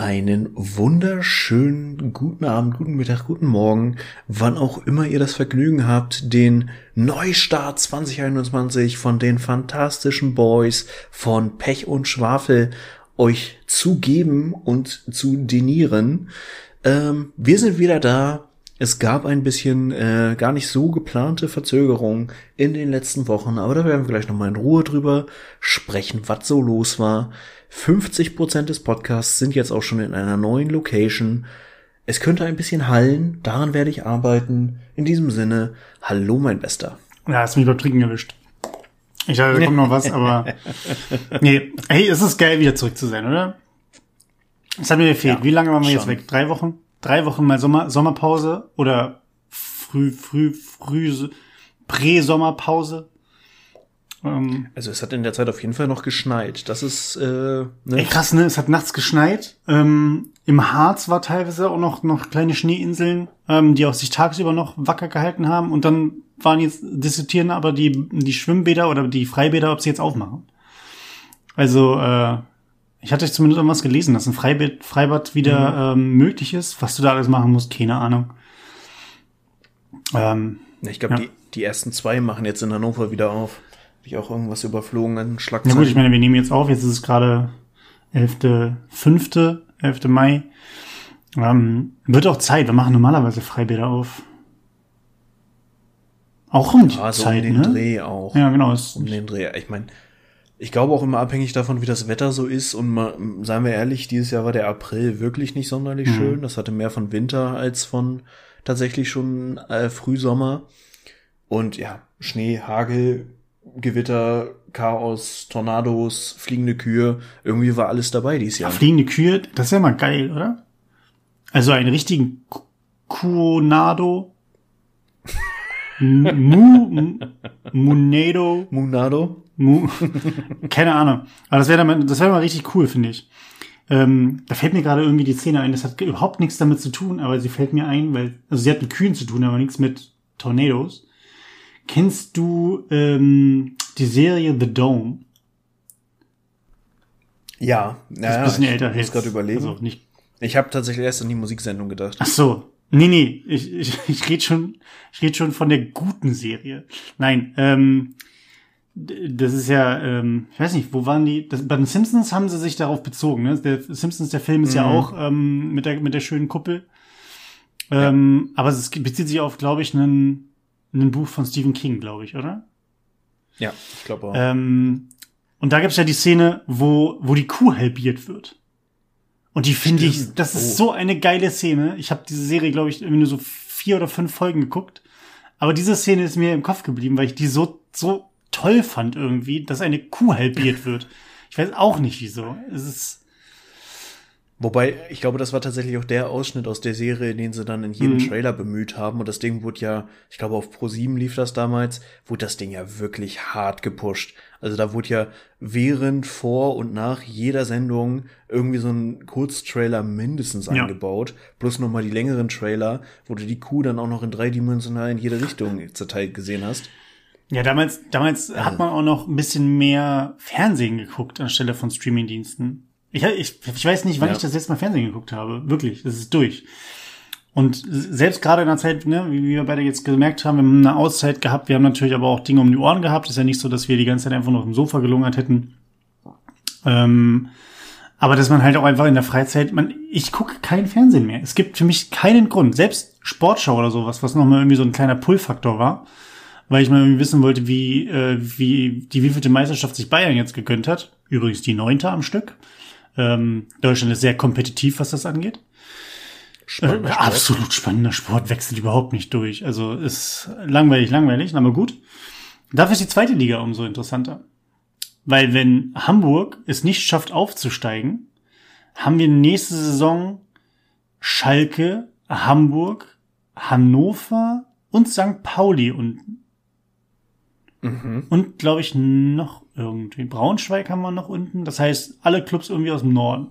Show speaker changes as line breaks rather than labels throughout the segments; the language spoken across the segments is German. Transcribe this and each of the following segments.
Einen wunderschönen guten Abend, guten Mittag, guten Morgen, wann auch immer ihr das Vergnügen habt, den Neustart 2021 von den fantastischen Boys von Pech und Schwafel euch zu geben und zu denieren. Ähm, wir sind wieder da. Es gab ein bisschen äh, gar nicht so geplante Verzögerung in den letzten Wochen, aber da werden wir gleich nochmal in Ruhe drüber sprechen, was so los war. 50 Prozent des Podcasts sind jetzt auch schon in einer neuen Location. Es könnte ein bisschen hallen, daran werde ich arbeiten. In diesem Sinne, hallo mein Bester.
Ja, hast mich beim Trinken erwischt. Ich dachte, da kommt noch was, aber nee. Hey, es ist geil, wieder zurück zu sein, oder? Es hat mir gefehlt. Ja, Wie lange waren wir schon. jetzt weg? Drei Wochen? Drei Wochen mal Sommer, Sommerpause oder früh, früh, früh, Prä-Sommerpause?
Ähm, also es hat in der Zeit auf jeden Fall noch geschneit. Das ist äh,
ne? Ey, krass, ne? Es hat nachts geschneit. Ähm, Im Harz war teilweise auch noch noch kleine Schneeinseln, ähm, die auch sich tagsüber noch wacker gehalten haben. Und dann waren jetzt diskutieren aber die die Schwimmbäder oder die Freibäder, ob sie jetzt aufmachen. Also äh, ich hatte zumindest irgendwas gelesen, dass ein Freibad, Freibad wieder mhm. ähm, möglich ist. Was du da alles machen musst, keine Ahnung.
Ähm, ich glaube, ja. die, die ersten zwei machen jetzt in Hannover wieder auf. Habe ich auch irgendwas überflogen an
Schlagzeilen? Ja gut, ich meine, wir nehmen jetzt auf, jetzt ist es gerade 11.5., 11. Mai. Ähm, wird auch Zeit, wir machen normalerweise Freibäder auf. Auch um die ja, so Zeit, um den
ne? Dreh auch.
Ja, genau.
Um den Dreh. Ich meine, ich glaube auch immer abhängig davon, wie das Wetter so ist. Und mal, seien wir ehrlich, dieses Jahr war der April wirklich nicht sonderlich mhm. schön. Das hatte mehr von Winter als von tatsächlich schon äh, Frühsommer. Und ja, Schnee, Hagel, Gewitter, Chaos, Tornados, fliegende Kühe. Irgendwie war alles dabei dieses Jahr.
Ja, fliegende Kühe, das ist ja mal geil, oder? Also einen richtigen Kuonado. Mu, Munado.
Munado.
Mu, keine Ahnung. Aber das wäre mal, das wäre mal richtig cool, finde ich. Ähm, da fällt mir gerade irgendwie die Szene ein. Das hat überhaupt nichts damit zu tun, aber sie fällt mir ein, weil, also sie hat mit Kühen zu tun, aber nichts mit Tornados. Kennst du ähm, die Serie The Dome?
Ja,
ja, ist ein bisschen
ich
älter.
muss gerade überlegen. Also nicht. Ich habe tatsächlich erst an die Musiksendung gedacht.
Ach so. Nee, nee, ich, ich, ich rede schon, ich red schon von der guten Serie. Nein, ähm, das ist ja, ähm, ich weiß nicht, wo waren die? Das, bei den Simpsons haben sie sich darauf bezogen. Ne? Der Simpsons, der Film ist mhm. ja auch ähm, mit der mit der schönen Kuppel. Ähm, ja. Aber es bezieht sich auf, glaube ich, einen ein Buch von Stephen King, glaube ich, oder?
Ja, ich glaube auch.
Ähm, und da gibt's ja die Szene, wo, wo die Kuh halbiert wird. Und die finde ich, das ist oh. so eine geile Szene. Ich habe diese Serie, glaube ich, irgendwie nur so vier oder fünf Folgen geguckt. Aber diese Szene ist mir im Kopf geblieben, weil ich die so, so toll fand irgendwie, dass eine Kuh halbiert wird. Ich weiß auch nicht wieso. Es ist,
Wobei, ich glaube, das war tatsächlich auch der Ausschnitt aus der Serie, den sie dann in jedem mhm. Trailer bemüht haben. Und das Ding wurde ja, ich glaube, auf Pro7 lief das damals, wurde das Ding ja wirklich hart gepusht. Also da wurde ja während, vor und nach jeder Sendung irgendwie so ein Kurztrailer mindestens ja. eingebaut. Plus nochmal die längeren Trailer, wo du die Kuh dann auch noch in dreidimensional in jede Richtung zerteilt gesehen hast.
Ja, damals, damals also. hat man auch noch ein bisschen mehr Fernsehen geguckt anstelle von Streamingdiensten. Ich, ich, ich weiß nicht, wann ja. ich das letzte Mal Fernsehen geguckt habe. Wirklich, das ist durch. Und selbst gerade in der Zeit, ne, wie wir beide jetzt gemerkt haben, wir haben eine Auszeit gehabt, wir haben natürlich aber auch Dinge um die Ohren gehabt. Ist ja nicht so, dass wir die ganze Zeit einfach nur auf dem Sofa gelungert hätten. Ähm, aber dass man halt auch einfach in der Freizeit, man, ich gucke kein Fernsehen mehr. Es gibt für mich keinen Grund. Selbst Sportschau oder sowas, was nochmal irgendwie so ein kleiner Pull-Faktor war, weil ich mal wissen wollte, wie, äh, wie die wievielte Meisterschaft sich Bayern jetzt gegönnt hat. Übrigens die neunte am Stück. Ähm, Deutschland ist sehr kompetitiv, was das angeht. Spannender äh, Sport. Absolut spannender Sport, wechselt überhaupt nicht durch. Also ist langweilig, langweilig, aber gut. Dafür ist die zweite Liga umso interessanter. Weil wenn Hamburg es nicht schafft aufzusteigen, haben wir nächste Saison Schalke, Hamburg, Hannover und St. Pauli unten. Mhm. Und glaube ich noch irgendwie. Braunschweig haben wir noch unten. Das heißt, alle Clubs irgendwie aus dem Norden.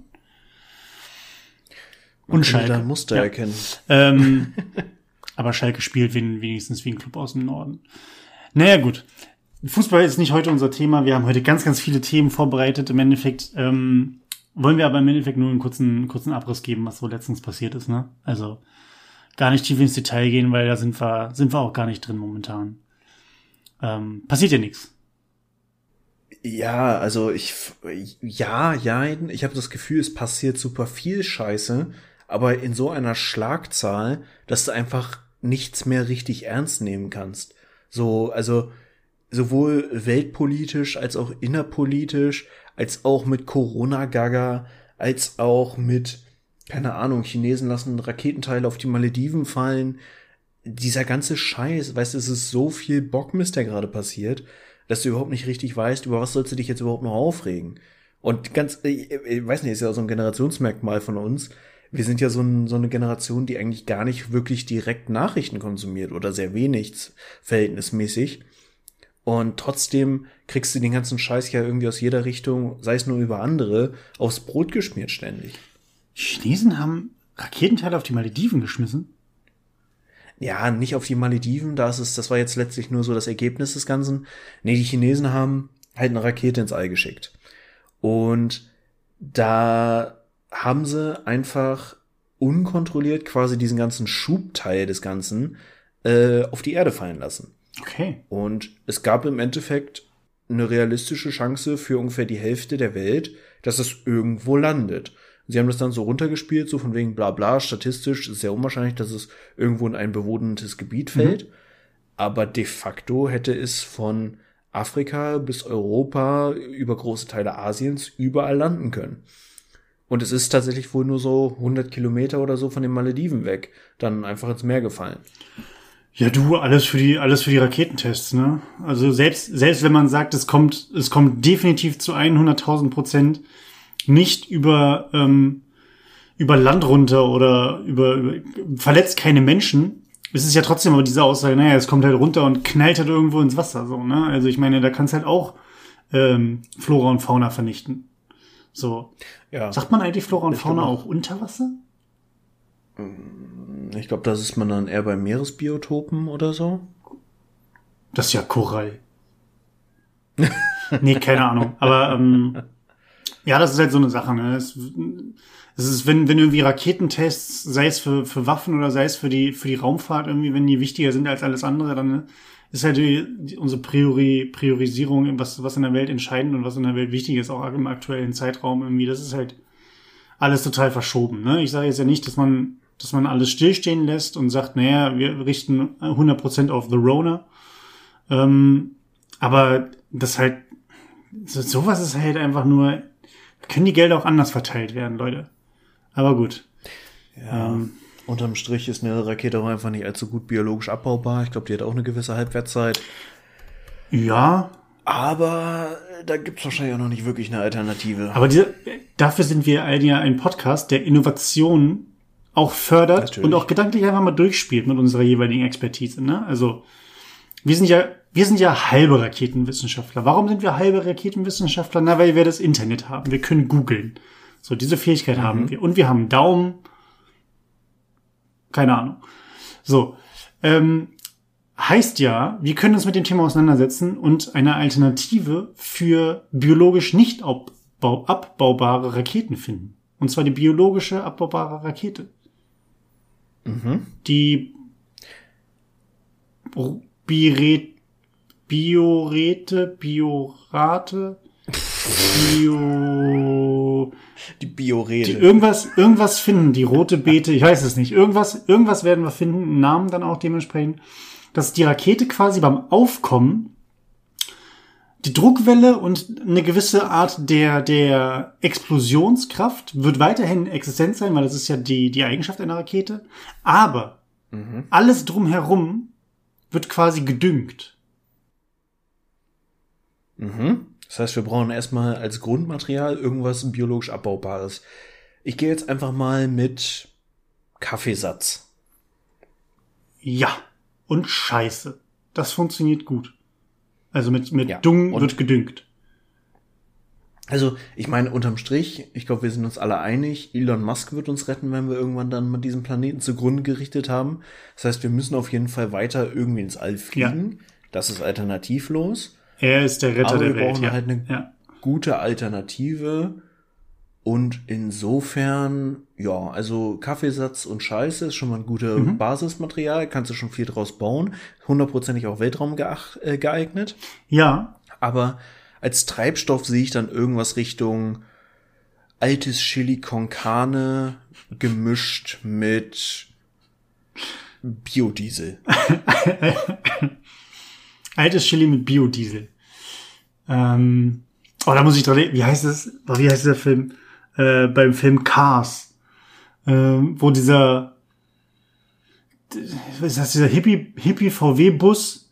Und Schalke. Da Muster
ja.
erkennen.
Ähm, aber Schalke spielt wenigstens wie ein Club aus dem Norden. Naja, gut. Fußball ist nicht heute unser Thema. Wir haben heute ganz, ganz viele Themen vorbereitet. Im Endeffekt ähm, wollen wir aber im Endeffekt nur einen kurzen, kurzen Abriss geben, was so letztens passiert ist, ne? Also gar nicht tief ins Detail gehen, weil da sind wir, sind wir auch gar nicht drin momentan. Ähm, passiert ja nichts.
Ja, also ich, ja, ja, ich habe das Gefühl, es passiert super viel Scheiße, aber in so einer Schlagzahl, dass du einfach nichts mehr richtig ernst nehmen kannst. So, also sowohl weltpolitisch als auch innerpolitisch, als auch mit Corona-Gaga, als auch mit, keine Ahnung, Chinesen lassen Raketenteile auf die Malediven fallen. Dieser ganze Scheiß, weißt du, es ist so viel Bockmist, der gerade passiert, dass du überhaupt nicht richtig weißt, über was sollst du dich jetzt überhaupt noch aufregen. Und ganz, ich, ich weiß nicht, ist ja so ein Generationsmerkmal von uns. Wir sind ja so, ein, so eine Generation, die eigentlich gar nicht wirklich direkt Nachrichten konsumiert oder sehr wenig verhältnismäßig. Und trotzdem kriegst du den ganzen Scheiß ja irgendwie aus jeder Richtung, sei es nur über andere, aufs Brot geschmiert ständig.
Chinesen haben Raketenteile auf die Malediven geschmissen?
Ja, nicht auf die Malediven, das ist, das war jetzt letztlich nur so das Ergebnis des Ganzen. Nee, die Chinesen haben halt eine Rakete ins All geschickt. Und da haben sie einfach unkontrolliert quasi diesen ganzen Schubteil des Ganzen äh, auf die Erde fallen lassen.
Okay.
Und es gab im Endeffekt eine realistische Chance für ungefähr die Hälfte der Welt, dass es irgendwo landet. Sie haben das dann so runtergespielt, so von wegen bla bla, statistisch ist sehr unwahrscheinlich, dass es irgendwo in ein bewohntes Gebiet fällt. Mhm. Aber de facto hätte es von Afrika bis Europa über große Teile Asiens überall landen können. Und es ist tatsächlich wohl nur so 100 Kilometer oder so von den Malediven weg, dann einfach ins Meer gefallen.
Ja, du, alles für die, alles für die Raketentests, ne? Also selbst, selbst wenn man sagt, es kommt, es kommt definitiv zu 100.000 Prozent nicht über, ähm, über Land runter oder über, über verletzt keine Menschen. Es ist ja trotzdem aber diese Aussage, naja, es kommt halt runter und knallt halt irgendwo ins Wasser, so, ne? Also ich meine, da kannst halt auch ähm, Flora und Fauna vernichten. So. Ja. Sagt man eigentlich Flora und ich Fauna auch unter Wasser?
Ich glaube, das ist man dann eher bei Meeresbiotopen oder so.
Das ist ja Korall. nee, keine Ahnung. Aber ähm, ja, das ist halt so eine Sache. Ne? Es, es ist, wenn, wenn irgendwie Raketentests, sei es für, für Waffen oder sei es für die, für die Raumfahrt irgendwie, wenn die wichtiger sind als alles andere, dann ist halt die, die, unsere Priori, Priorisierung, was, was in der Welt entscheidend und was in der Welt wichtig ist, auch im aktuellen Zeitraum irgendwie, das ist halt alles total verschoben. Ne? Ich sage jetzt ja nicht, dass man, dass man alles stillstehen lässt und sagt, naja, wir richten 100% auf The Rona. Ähm, aber das halt, so, sowas ist halt einfach nur können die Gelder auch anders verteilt werden, Leute. Aber gut.
Ja. Ähm, unterm Strich ist eine Rakete auch einfach nicht allzu gut biologisch abbaubar. Ich glaube, die hat auch eine gewisse Halbwertszeit.
Ja.
Aber da gibt's wahrscheinlich auch noch nicht wirklich eine Alternative.
Aber diese, dafür sind wir ja ein Podcast, der Innovation auch fördert Natürlich. und auch gedanklich einfach mal durchspielt mit unserer jeweiligen Expertise. Ne? Also wir sind ja wir sind ja halbe Raketenwissenschaftler. Warum sind wir halbe Raketenwissenschaftler? Na, weil wir das Internet haben. Wir können googeln. So, diese Fähigkeit mhm. haben wir. Und wir haben Daumen. Keine Ahnung. So. Ähm, heißt ja, wir können uns mit dem Thema auseinandersetzen und eine Alternative für biologisch nicht abbau abbaubare Raketen finden. Und zwar die biologische abbaubare Rakete. Mhm. Die Biret Biorete, Biorate, Bio.
Die Biorete.
Die irgendwas, irgendwas finden, die rote Beete, ich weiß es nicht. Irgendwas, irgendwas werden wir finden, einen Namen dann auch dementsprechend, dass die Rakete quasi beim Aufkommen die Druckwelle und eine gewisse Art der, der Explosionskraft wird weiterhin existent sein, weil das ist ja die, die Eigenschaft einer Rakete. Aber mhm. alles drumherum wird quasi gedüngt.
Mhm. Das heißt, wir brauchen erstmal als Grundmaterial irgendwas biologisch abbaubares. Ich gehe jetzt einfach mal mit Kaffeesatz.
Ja. Und Scheiße. Das funktioniert gut. Also mit, mit ja. Dung und wird gedüngt.
Also, ich meine, unterm Strich, ich glaube, wir sind uns alle einig, Elon Musk wird uns retten, wenn wir irgendwann dann mit diesem Planeten zugrunde gerichtet haben. Das heißt, wir müssen auf jeden Fall weiter irgendwie ins All fliegen. Ja. Das ist alternativlos.
Er ist der Retter
Aber
der
wir
Welt.
brauchen ja. halt eine ja. gute Alternative, Und insofern, ja, also Kaffeesatz und Scheiße ist schon mal ein guter mhm. Basismaterial, kannst du schon viel draus bauen, hundertprozentig auch Weltraum äh, geeignet.
Ja.
Aber als Treibstoff sehe ich dann irgendwas Richtung altes Chili con Carne gemischt mit Biodiesel.
altes Chili mit Biodiesel. Ähm, oh, da muss ich dran Wie heißt es? Wie heißt der Film? Äh, beim Film Cars. Äh, wo dieser was ist das, dieser Hippie, Hippie VW-Bus,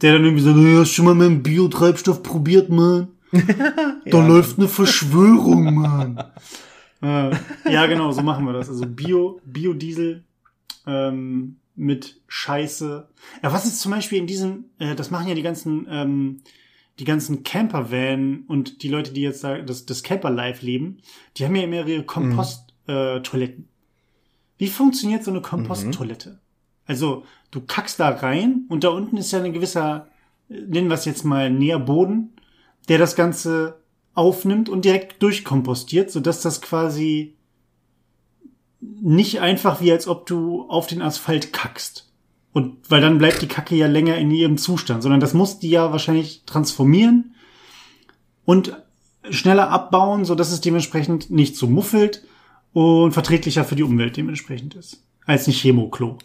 der dann irgendwie so, ja, hast schon mal meinen Biotreibstoff probiert, Mann? da ja. läuft eine Verschwörung, Mann. äh, ja, genau, so machen wir das. Also Bio, Biodiesel ähm, mit Scheiße. Ja, was ist zum Beispiel in diesem, äh, das machen ja die ganzen, ähm, die ganzen Camper-Van und die Leute, die jetzt das, das Camper-Life leben, die haben ja immer ihre Kompost-Toiletten. Mhm. Äh, Wie funktioniert so eine Komposttoilette? Mhm. Also, du kackst da rein und da unten ist ja ein gewisser, nennen wir es jetzt mal Nährboden, der das Ganze aufnimmt und direkt durchkompostiert, sodass das quasi nicht einfach wie als ob du auf den Asphalt kackst. Und weil dann bleibt die Kacke ja länger in ihrem Zustand, sondern das muss die ja wahrscheinlich transformieren und schneller abbauen, so dass es dementsprechend nicht so muffelt und verträglicher für die Umwelt dementsprechend ist. Als ein Chemoklo.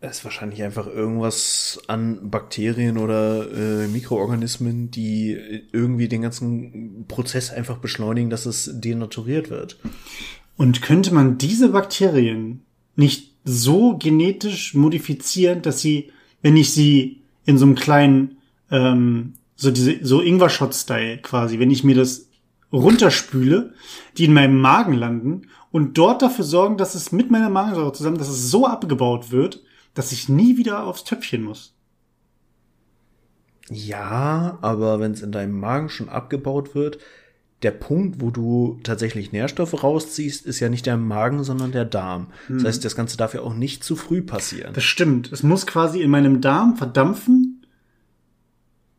Es ist wahrscheinlich einfach irgendwas an Bakterien oder äh, Mikroorganismen, die irgendwie den ganzen Prozess einfach beschleunigen, dass es denaturiert wird.
Und könnte man diese Bakterien nicht so genetisch modifizieren, dass sie, wenn ich sie in so einem kleinen, ähm, so diese, so Ingwer-Shot-Style quasi, wenn ich mir das runterspüle, die in meinem Magen landen und dort dafür sorgen, dass es mit meiner Magensäure zusammen, dass es so abgebaut wird, dass ich nie wieder aufs Töpfchen muss.
Ja, aber wenn es in deinem Magen schon abgebaut wird, der Punkt, wo du tatsächlich Nährstoffe rausziehst, ist ja nicht der Magen, sondern der Darm. Hm. Das heißt, das Ganze darf ja auch nicht zu früh passieren.
Das stimmt. Es muss quasi in meinem Darm verdampfen.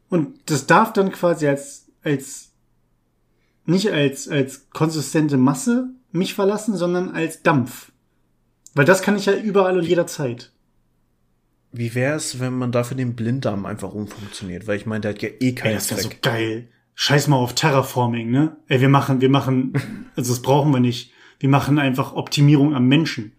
Und das darf dann quasi als, als, nicht als, als konsistente Masse mich verlassen, sondern als Dampf. Weil das kann ich ja überall und jederzeit.
Wie wär's, wenn man dafür den Blinddarm einfach umfunktioniert? Weil ich meine, der hat ja eh keinen
Ey, das wäre so geil. Scheiß mal auf Terraforming, ne? Ey, wir machen, wir machen, also das brauchen wir nicht. Wir machen einfach Optimierung am Menschen.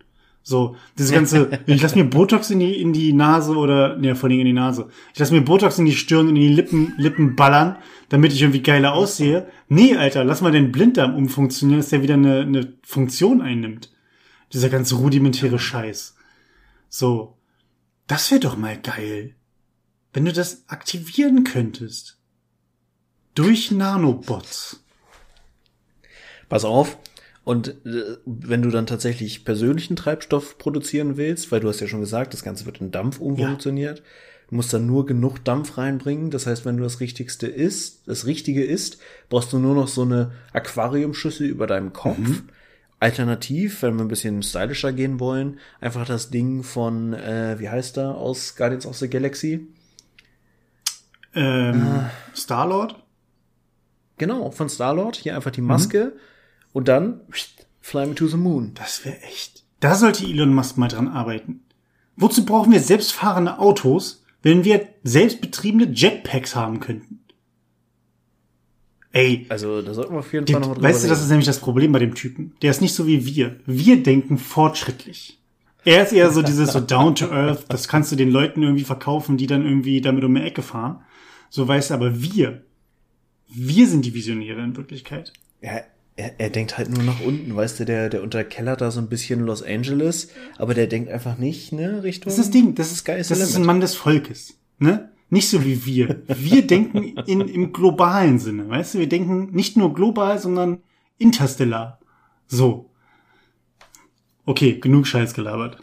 So, diese ganze, ich lass mir Botox in die, in die Nase oder, ne, vor allem in die Nase. Ich lass mir Botox in die Stirn und in die Lippen, Lippen ballern, damit ich irgendwie geiler aussehe. Nee, Alter, lass mal den Blinddarm umfunktionieren, dass der wieder eine, eine Funktion einnimmt. Dieser ganze rudimentäre Scheiß. So. Das wäre doch mal geil. Wenn du das aktivieren könntest. Durch Nanobots.
Pass auf. Und äh, wenn du dann tatsächlich persönlichen Treibstoff produzieren willst, weil du hast ja schon gesagt, das Ganze wird in Dampf umfunktioniert, ja. du musst dann nur genug Dampf reinbringen. Das heißt, wenn du das Richtigste isst, das Richtige isst, brauchst du nur noch so eine Aquariumschüssel über deinem Kopf. Mhm Alternativ, wenn wir ein bisschen stylischer gehen wollen, einfach das Ding von, äh, wie heißt er, aus Guardians of the Galaxy?
Ähm, äh, Star-Lord?
Genau, von Star-Lord. Hier einfach die Maske mhm. und dann fly me to the moon.
Das wäre echt. Da sollte Elon Musk mal dran arbeiten. Wozu brauchen wir selbstfahrende Autos, wenn wir selbstbetriebene Jetpacks haben könnten? Ey.
Also, da sollten wir auf jeden Fall
noch Weißt du, das ist nämlich das Problem bei dem Typen. Der ist nicht so wie wir. Wir denken fortschrittlich. Er ist eher so dieses so down to earth, das kannst du den Leuten irgendwie verkaufen, die dann irgendwie damit um die Ecke fahren. So weißt du, aber wir, wir sind die Visionäre in Wirklichkeit.
Ja, er, er denkt halt nur nach unten, weißt du, der, der unterkellert da so ein bisschen Los Angeles, aber der denkt einfach nicht, ne, Richtung.
Das ist das Ding, das ist geil. Das ist ein Mann des Volkes, ne? Nicht so wie wir. Wir denken in, im globalen Sinne, weißt du? Wir denken nicht nur global, sondern interstellar. So. Okay, genug Scheiß gelabert.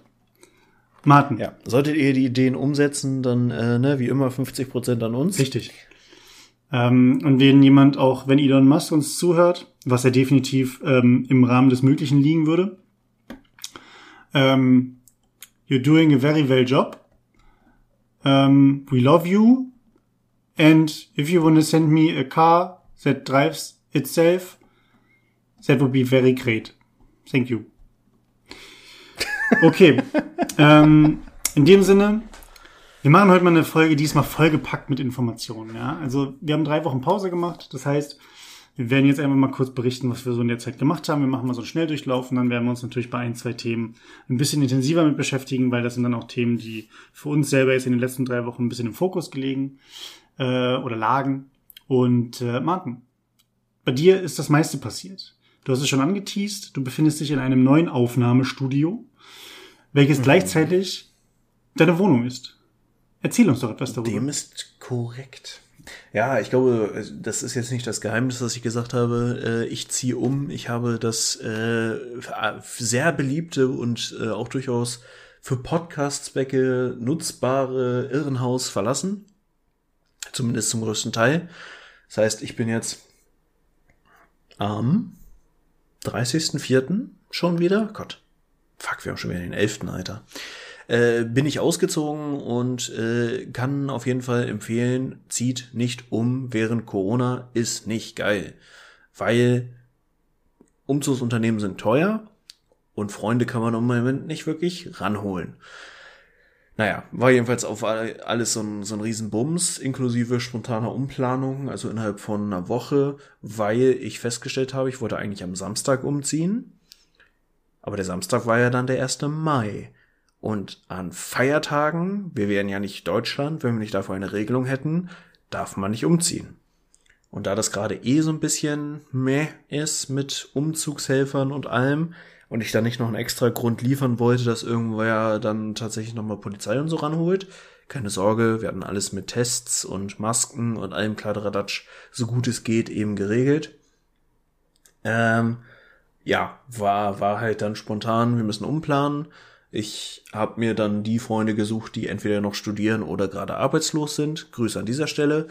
Martin.
Ja, solltet ihr die Ideen umsetzen, dann, äh, ne, wie immer 50 Prozent an uns.
Richtig. Ähm, und wenn jemand auch, wenn Elon Musk uns zuhört, was er definitiv ähm, im Rahmen des Möglichen liegen würde, ähm, you're doing a very well job um, we love you. And if you want to send me a car that drives itself, That would be very great. Thank you. Okay. ähm, in dem Sinne, wir machen heute mal eine Folge, diesmal vollgepackt mit Informationen. Ja? Also wir haben drei Wochen Pause gemacht. Das heißt, wir werden jetzt einfach mal kurz berichten, was wir so in der Zeit gemacht haben. Wir machen mal so einen Schnelldurchlauf und dann werden wir uns natürlich bei ein, zwei Themen ein bisschen intensiver mit beschäftigen, weil das sind dann auch Themen, die für uns selber jetzt in den letzten drei Wochen ein bisschen im Fokus gelegen äh, oder lagen. Und äh, Martin, bei dir ist das meiste passiert. Du hast es schon angeteased, du befindest dich in einem neuen Aufnahmestudio, welches mhm. gleichzeitig deine Wohnung ist. Erzähl uns doch etwas darüber.
Dem ist korrekt. Ja, ich glaube, das ist jetzt nicht das Geheimnis, dass ich gesagt habe, äh, ich ziehe um. Ich habe das äh, sehr beliebte und äh, auch durchaus für Podcast-Zwecke nutzbare Irrenhaus verlassen. Zumindest zum größten Teil. Das heißt, ich bin jetzt am 30.04. schon wieder. Gott. Fuck, wir haben schon wieder den 11. Alter. Äh, bin ich ausgezogen und äh, kann auf jeden Fall empfehlen, zieht nicht um während Corona, ist nicht geil. Weil Umzugsunternehmen sind teuer und Freunde kann man im Moment nicht wirklich ranholen. Naja, war jedenfalls auf alles so ein, so ein Riesenbums, inklusive spontaner Umplanung, also innerhalb von einer Woche, weil ich festgestellt habe, ich wollte eigentlich am Samstag umziehen. Aber der Samstag war ja dann der 1. Mai. Und an Feiertagen, wir wären ja nicht Deutschland, wenn wir nicht dafür eine Regelung hätten, darf man nicht umziehen. Und da das gerade eh so ein bisschen meh ist mit Umzugshelfern und allem, und ich dann nicht noch einen extra Grund liefern wollte, dass irgendwer dann tatsächlich nochmal Polizei und so ranholt. Keine Sorge, wir hatten alles mit Tests und Masken und allem Kladderadatsch so gut es geht eben geregelt. Ähm, ja, war, war halt dann spontan, wir müssen umplanen. Ich habe mir dann die Freunde gesucht, die entweder noch studieren oder gerade arbeitslos sind. Grüße an dieser Stelle,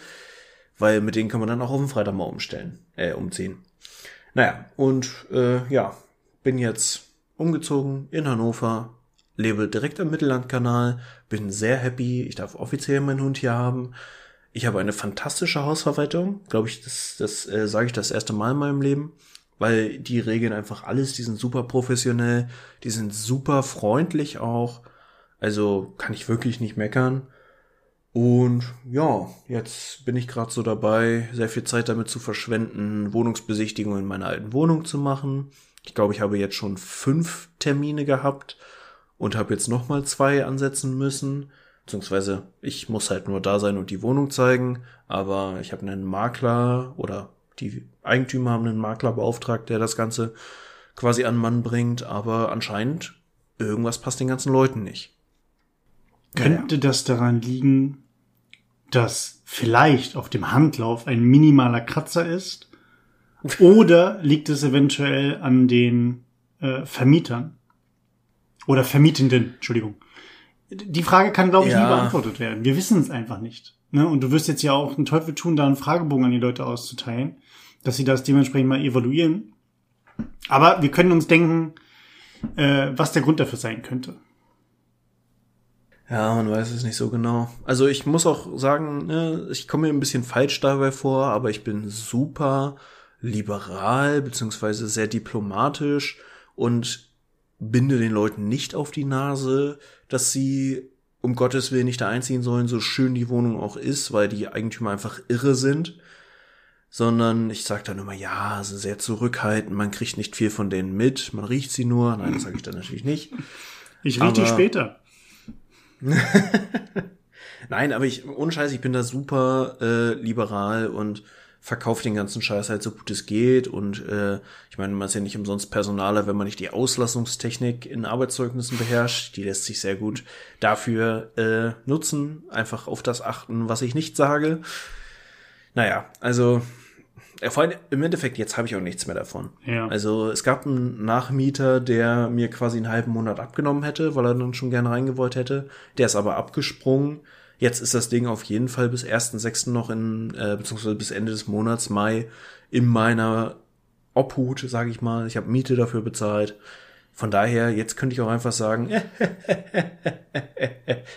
weil mit denen kann man dann auch auf den Freitag mal umstellen, äh, umziehen. Naja, und äh, ja, bin jetzt umgezogen in Hannover, lebe direkt am Mittellandkanal, bin sehr happy, ich darf offiziell meinen Hund hier haben. Ich habe eine fantastische Hausverwaltung, glaube ich, das, das äh, sage ich das erste Mal in meinem Leben, weil die regeln einfach alles, die sind super professionell, die sind super freundlich auch, also kann ich wirklich nicht meckern. Und ja, jetzt bin ich gerade so dabei, sehr viel Zeit damit zu verschwenden, Wohnungsbesichtigungen in meiner alten Wohnung zu machen. Ich glaube, ich habe jetzt schon fünf Termine gehabt und habe jetzt nochmal zwei ansetzen müssen. Beziehungsweise ich muss halt nur da sein und die Wohnung zeigen, aber ich habe einen Makler oder die Eigentümer haben einen Makler beauftragt, der das Ganze quasi an Mann bringt, aber anscheinend irgendwas passt den ganzen Leuten nicht.
Könnte das daran liegen, dass vielleicht auf dem Handlauf ein minimaler Kratzer ist oder liegt es eventuell an den äh, Vermietern? Oder Vermietenden, Entschuldigung. Die Frage kann, glaube ich, ja. nie beantwortet werden. Wir wissen es einfach nicht. Ne? Und du wirst jetzt ja auch einen Teufel tun, da einen Fragebogen an die Leute auszuteilen, dass sie das dementsprechend mal evaluieren. Aber wir können uns denken, äh, was der Grund dafür sein könnte.
Ja, man weiß es nicht so genau. Also ich muss auch sagen, ne, ich komme mir ein bisschen falsch dabei vor, aber ich bin super liberal beziehungsweise sehr diplomatisch und binde den Leuten nicht auf die Nase, dass sie um Gottes Willen nicht da einziehen sollen, so schön die Wohnung auch ist, weil die Eigentümer einfach irre sind. Sondern ich sage dann immer, ja, sie sind sehr zurückhaltend, man kriegt nicht viel von denen mit, man riecht sie nur. Nein, das sage ich dann natürlich nicht.
Ich riech die später.
Nein, aber ich, ohne Scheiß, ich bin da super äh, liberal und verkauft den ganzen Scheiß halt so gut es geht. Und äh, ich meine, man ist ja nicht umsonst Personaler, wenn man nicht die Auslassungstechnik in Arbeitszeugnissen beherrscht. Die lässt sich sehr gut dafür äh, nutzen. Einfach auf das achten, was ich nicht sage. Naja, also im Endeffekt, jetzt habe ich auch nichts mehr davon. Ja. Also es gab einen Nachmieter, der mir quasi einen halben Monat abgenommen hätte, weil er dann schon gerne reingewollt hätte. Der ist aber abgesprungen. Jetzt ist das Ding auf jeden Fall bis 1.6. noch in, äh, beziehungsweise bis Ende des Monats Mai in meiner Obhut, sage ich mal. Ich habe Miete dafür bezahlt. Von daher, jetzt könnte ich auch einfach sagen,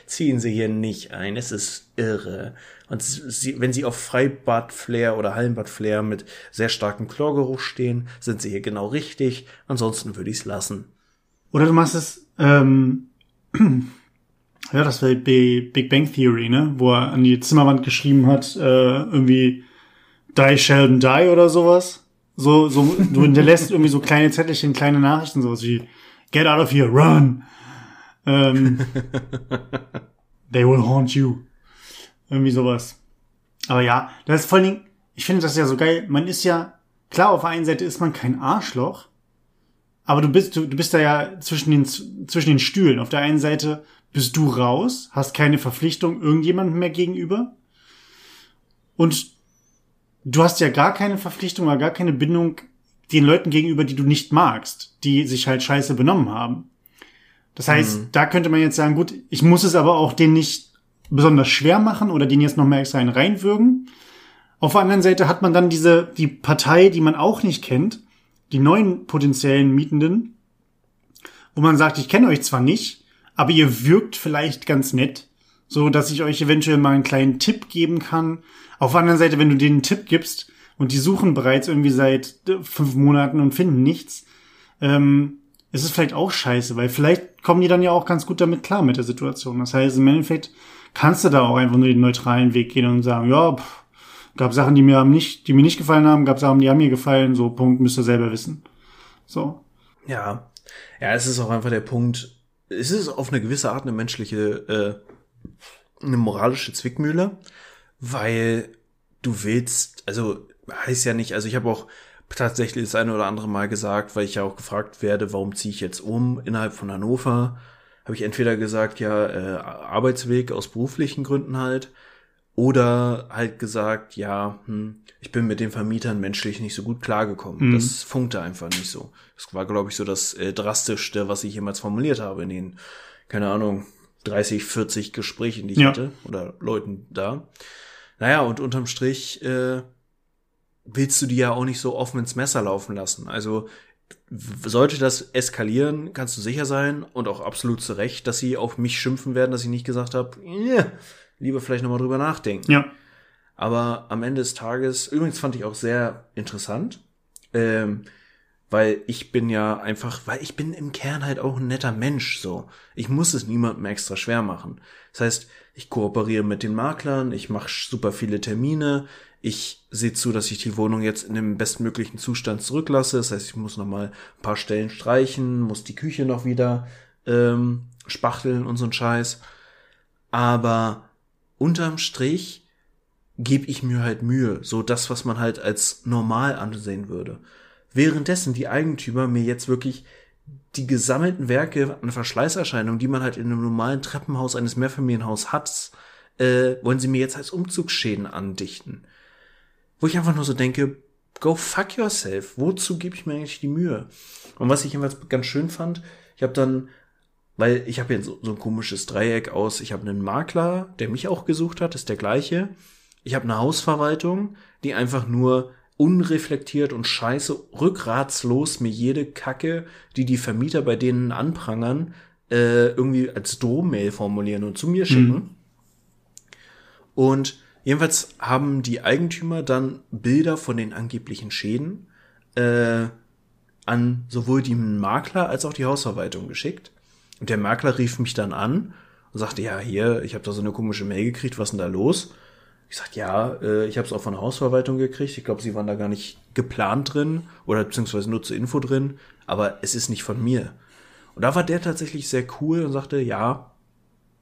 ziehen Sie hier nicht ein, es ist irre. Und sie, wenn Sie auf Freibadflair oder Hallenbadflair mit sehr starkem Chlorgeruch stehen, sind Sie hier genau richtig. Ansonsten würde ich es lassen.
Oder du machst es, ähm, ja, das war Big Bang Theory, ne? Wo er an die Zimmerwand geschrieben hat, äh, irgendwie Die Sheldon Die oder sowas. So, so, du hinterlässt irgendwie so kleine Zettelchen, kleine Nachrichten, sowas wie Get out of here, run. Ähm, they will haunt you. Irgendwie sowas. Aber ja, das ist vor allen Dingen, ich finde das ja so geil. Man ist ja, klar, auf der einen Seite ist man kein Arschloch, aber du bist, du, du bist da ja zwischen den, zwischen den Stühlen. Auf der einen Seite bist du raus, hast keine Verpflichtung irgendjemandem mehr gegenüber. Und du hast ja gar keine Verpflichtung oder gar keine Bindung den Leuten gegenüber, die du nicht magst, die sich halt scheiße benommen haben. Das heißt, mhm. da könnte man jetzt sagen, gut, ich muss es aber auch denen nicht besonders schwer machen oder denen jetzt noch mehr extra reinwürgen. Auf der anderen Seite hat man dann diese, die Partei, die man auch nicht kennt, die neuen potenziellen Mietenden, wo man sagt, ich kenne euch zwar nicht, aber ihr wirkt vielleicht ganz nett, so dass ich euch eventuell mal einen kleinen Tipp geben kann, auf der anderen Seite, wenn du denen einen Tipp gibst und die suchen bereits irgendwie seit äh, fünf Monaten und finden nichts, ähm, ist es vielleicht auch scheiße, weil vielleicht kommen die dann ja auch ganz gut damit klar mit der Situation. Das heißt, im Endeffekt kannst du da auch einfach nur den neutralen Weg gehen und sagen, ja, pff, gab Sachen, die mir nicht, die mir nicht gefallen haben, gab Sachen, die haben mir gefallen, so Punkt, müsst ihr selber wissen. So.
Ja. Ja, es ist auch einfach der Punkt, es ist auf eine gewisse Art eine menschliche, äh, eine moralische Zwickmühle weil du willst, also heißt ja nicht, also ich habe auch tatsächlich das eine oder andere Mal gesagt, weil ich ja auch gefragt werde, warum ziehe ich jetzt um innerhalb von Hannover, habe ich entweder gesagt, ja, äh, Arbeitsweg aus beruflichen Gründen halt, oder halt gesagt, ja, hm, ich bin mit den Vermietern menschlich nicht so gut klargekommen. Mhm. Das funkte einfach nicht so. Das war, glaube ich, so das äh, drastischste, was ich jemals formuliert habe in den, keine Ahnung, 30, 40 Gesprächen, die ich ja. hatte, oder Leuten da. Naja, und unterm Strich äh, willst du die ja auch nicht so offen ins Messer laufen lassen. Also sollte das eskalieren, kannst du sicher sein und auch absolut zu Recht, dass sie auf mich schimpfen werden, dass ich nicht gesagt habe, yeah, lieber vielleicht nochmal drüber nachdenken.
Ja.
Aber am Ende des Tages, übrigens fand ich auch sehr interessant, ähm, weil ich bin ja einfach, weil ich bin im Kern halt auch ein netter Mensch, so. Ich muss es niemandem extra schwer machen. Das heißt, ich kooperiere mit den Maklern, ich mache super viele Termine, ich sehe zu, dass ich die Wohnung jetzt in dem bestmöglichen Zustand zurücklasse. Das heißt, ich muss noch mal ein paar Stellen streichen, muss die Küche noch wieder ähm, spachteln und so ein Scheiß. Aber unterm Strich gebe ich mir halt Mühe, so das, was man halt als normal ansehen würde. Währenddessen die Eigentümer mir jetzt wirklich die gesammelten Werke an Verschleißerscheinungen, die man halt in einem normalen Treppenhaus eines Mehrfamilienhaus hat, äh, wollen sie mir jetzt als Umzugsschäden andichten. Wo ich einfach nur so denke, go fuck yourself. Wozu gebe ich mir eigentlich die Mühe? Und was ich jedenfalls ganz schön fand, ich habe dann, weil ich habe hier so, so ein komisches Dreieck aus, ich habe einen Makler, der mich auch gesucht hat, ist der gleiche. Ich habe eine Hausverwaltung, die einfach nur unreflektiert und scheiße, rückratslos mir jede Kacke, die die Vermieter bei denen anprangern, äh, irgendwie als Drohmail formulieren und zu mir schicken. Mhm. Und jedenfalls haben die Eigentümer dann Bilder von den angeblichen Schäden äh, an sowohl die Makler als auch die Hausverwaltung geschickt. Und der Makler rief mich dann an und sagte, ja, hier, ich habe da so eine komische Mail gekriegt, was ist denn da los? Ich sag ja, äh, ich habe es auch von der Hausverwaltung gekriegt. Ich glaube, sie waren da gar nicht geplant drin oder beziehungsweise nur zur Info drin, aber es ist nicht von mir. Und da war der tatsächlich sehr cool und sagte, ja,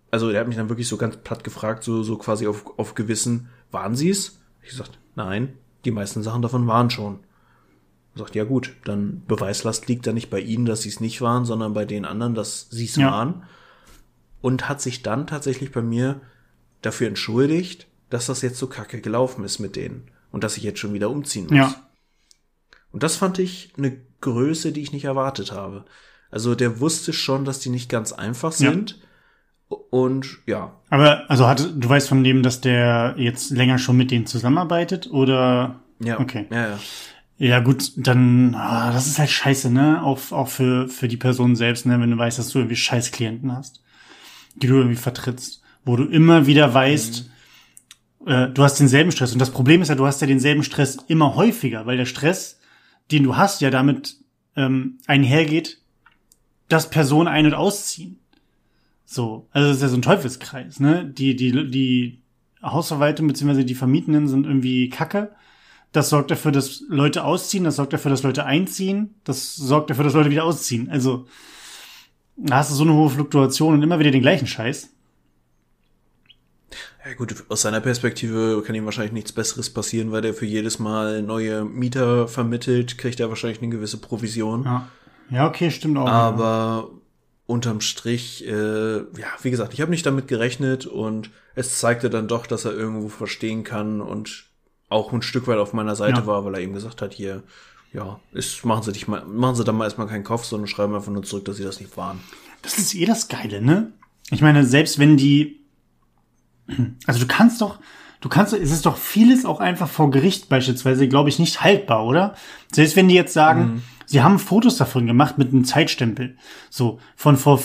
also der hat mich dann wirklich so ganz platt gefragt, so, so quasi auf, auf Gewissen, waren sie es? Ich sagte, nein, die meisten Sachen davon waren schon. Er sagt, ja gut, dann Beweislast liegt da nicht bei ihnen, dass sie es nicht waren, sondern bei den anderen, dass sie es ja. waren. Und hat sich dann tatsächlich bei mir dafür entschuldigt, dass das jetzt so kacke gelaufen ist mit denen und dass ich jetzt schon wieder umziehen muss. Ja. Und das fand ich eine Größe, die ich nicht erwartet habe. Also der wusste schon, dass die nicht ganz einfach sind. Ja. Und ja.
Aber also hat du weißt von dem, dass der jetzt länger schon mit denen zusammenarbeitet oder?
Ja.
Okay.
Ja, ja.
Ja, gut, dann, ah, das ist halt scheiße, ne? Auch, auch für, für die Person selbst, ne? Wenn du weißt, dass du irgendwie scheiß Klienten hast, die du irgendwie vertrittst, wo du immer wieder weißt, mhm. äh, du hast denselben Stress. Und das Problem ist ja, du hast ja denselben Stress immer häufiger, weil der Stress, den du hast, ja damit ähm, einhergeht, dass Personen ein- und ausziehen. So, also das ist ja so ein Teufelskreis, ne? Die, die, die Hausverwaltung bzw. die Vermietenden sind irgendwie kacke das sorgt dafür, dass Leute ausziehen, das sorgt dafür, dass Leute einziehen, das sorgt dafür, dass Leute wieder ausziehen. Also da hast du so eine hohe Fluktuation und immer wieder den gleichen Scheiß.
Ja gut, aus seiner Perspektive kann ihm wahrscheinlich nichts Besseres passieren, weil der für jedes Mal neue Mieter vermittelt, kriegt er wahrscheinlich eine gewisse Provision.
Ja, ja okay, stimmt auch.
Aber ja. unterm Strich, äh, ja, wie gesagt, ich habe nicht damit gerechnet und es zeigte dann doch, dass er irgendwo verstehen kann und auch ein Stück weit auf meiner Seite ja. war, weil er eben gesagt hat, hier, ja, ist, machen Sie dich mal, machen Sie da mal erstmal keinen Kopf, sondern schreiben einfach nur zurück, dass Sie das nicht waren.
Das ist eh das Geile, ne? Ich meine, selbst wenn die, also du kannst doch, du kannst, es ist doch vieles auch einfach vor Gericht beispielsweise, glaube ich, nicht haltbar, oder? Selbst wenn die jetzt sagen, mhm. sie haben Fotos davon gemacht mit einem Zeitstempel. So, von vor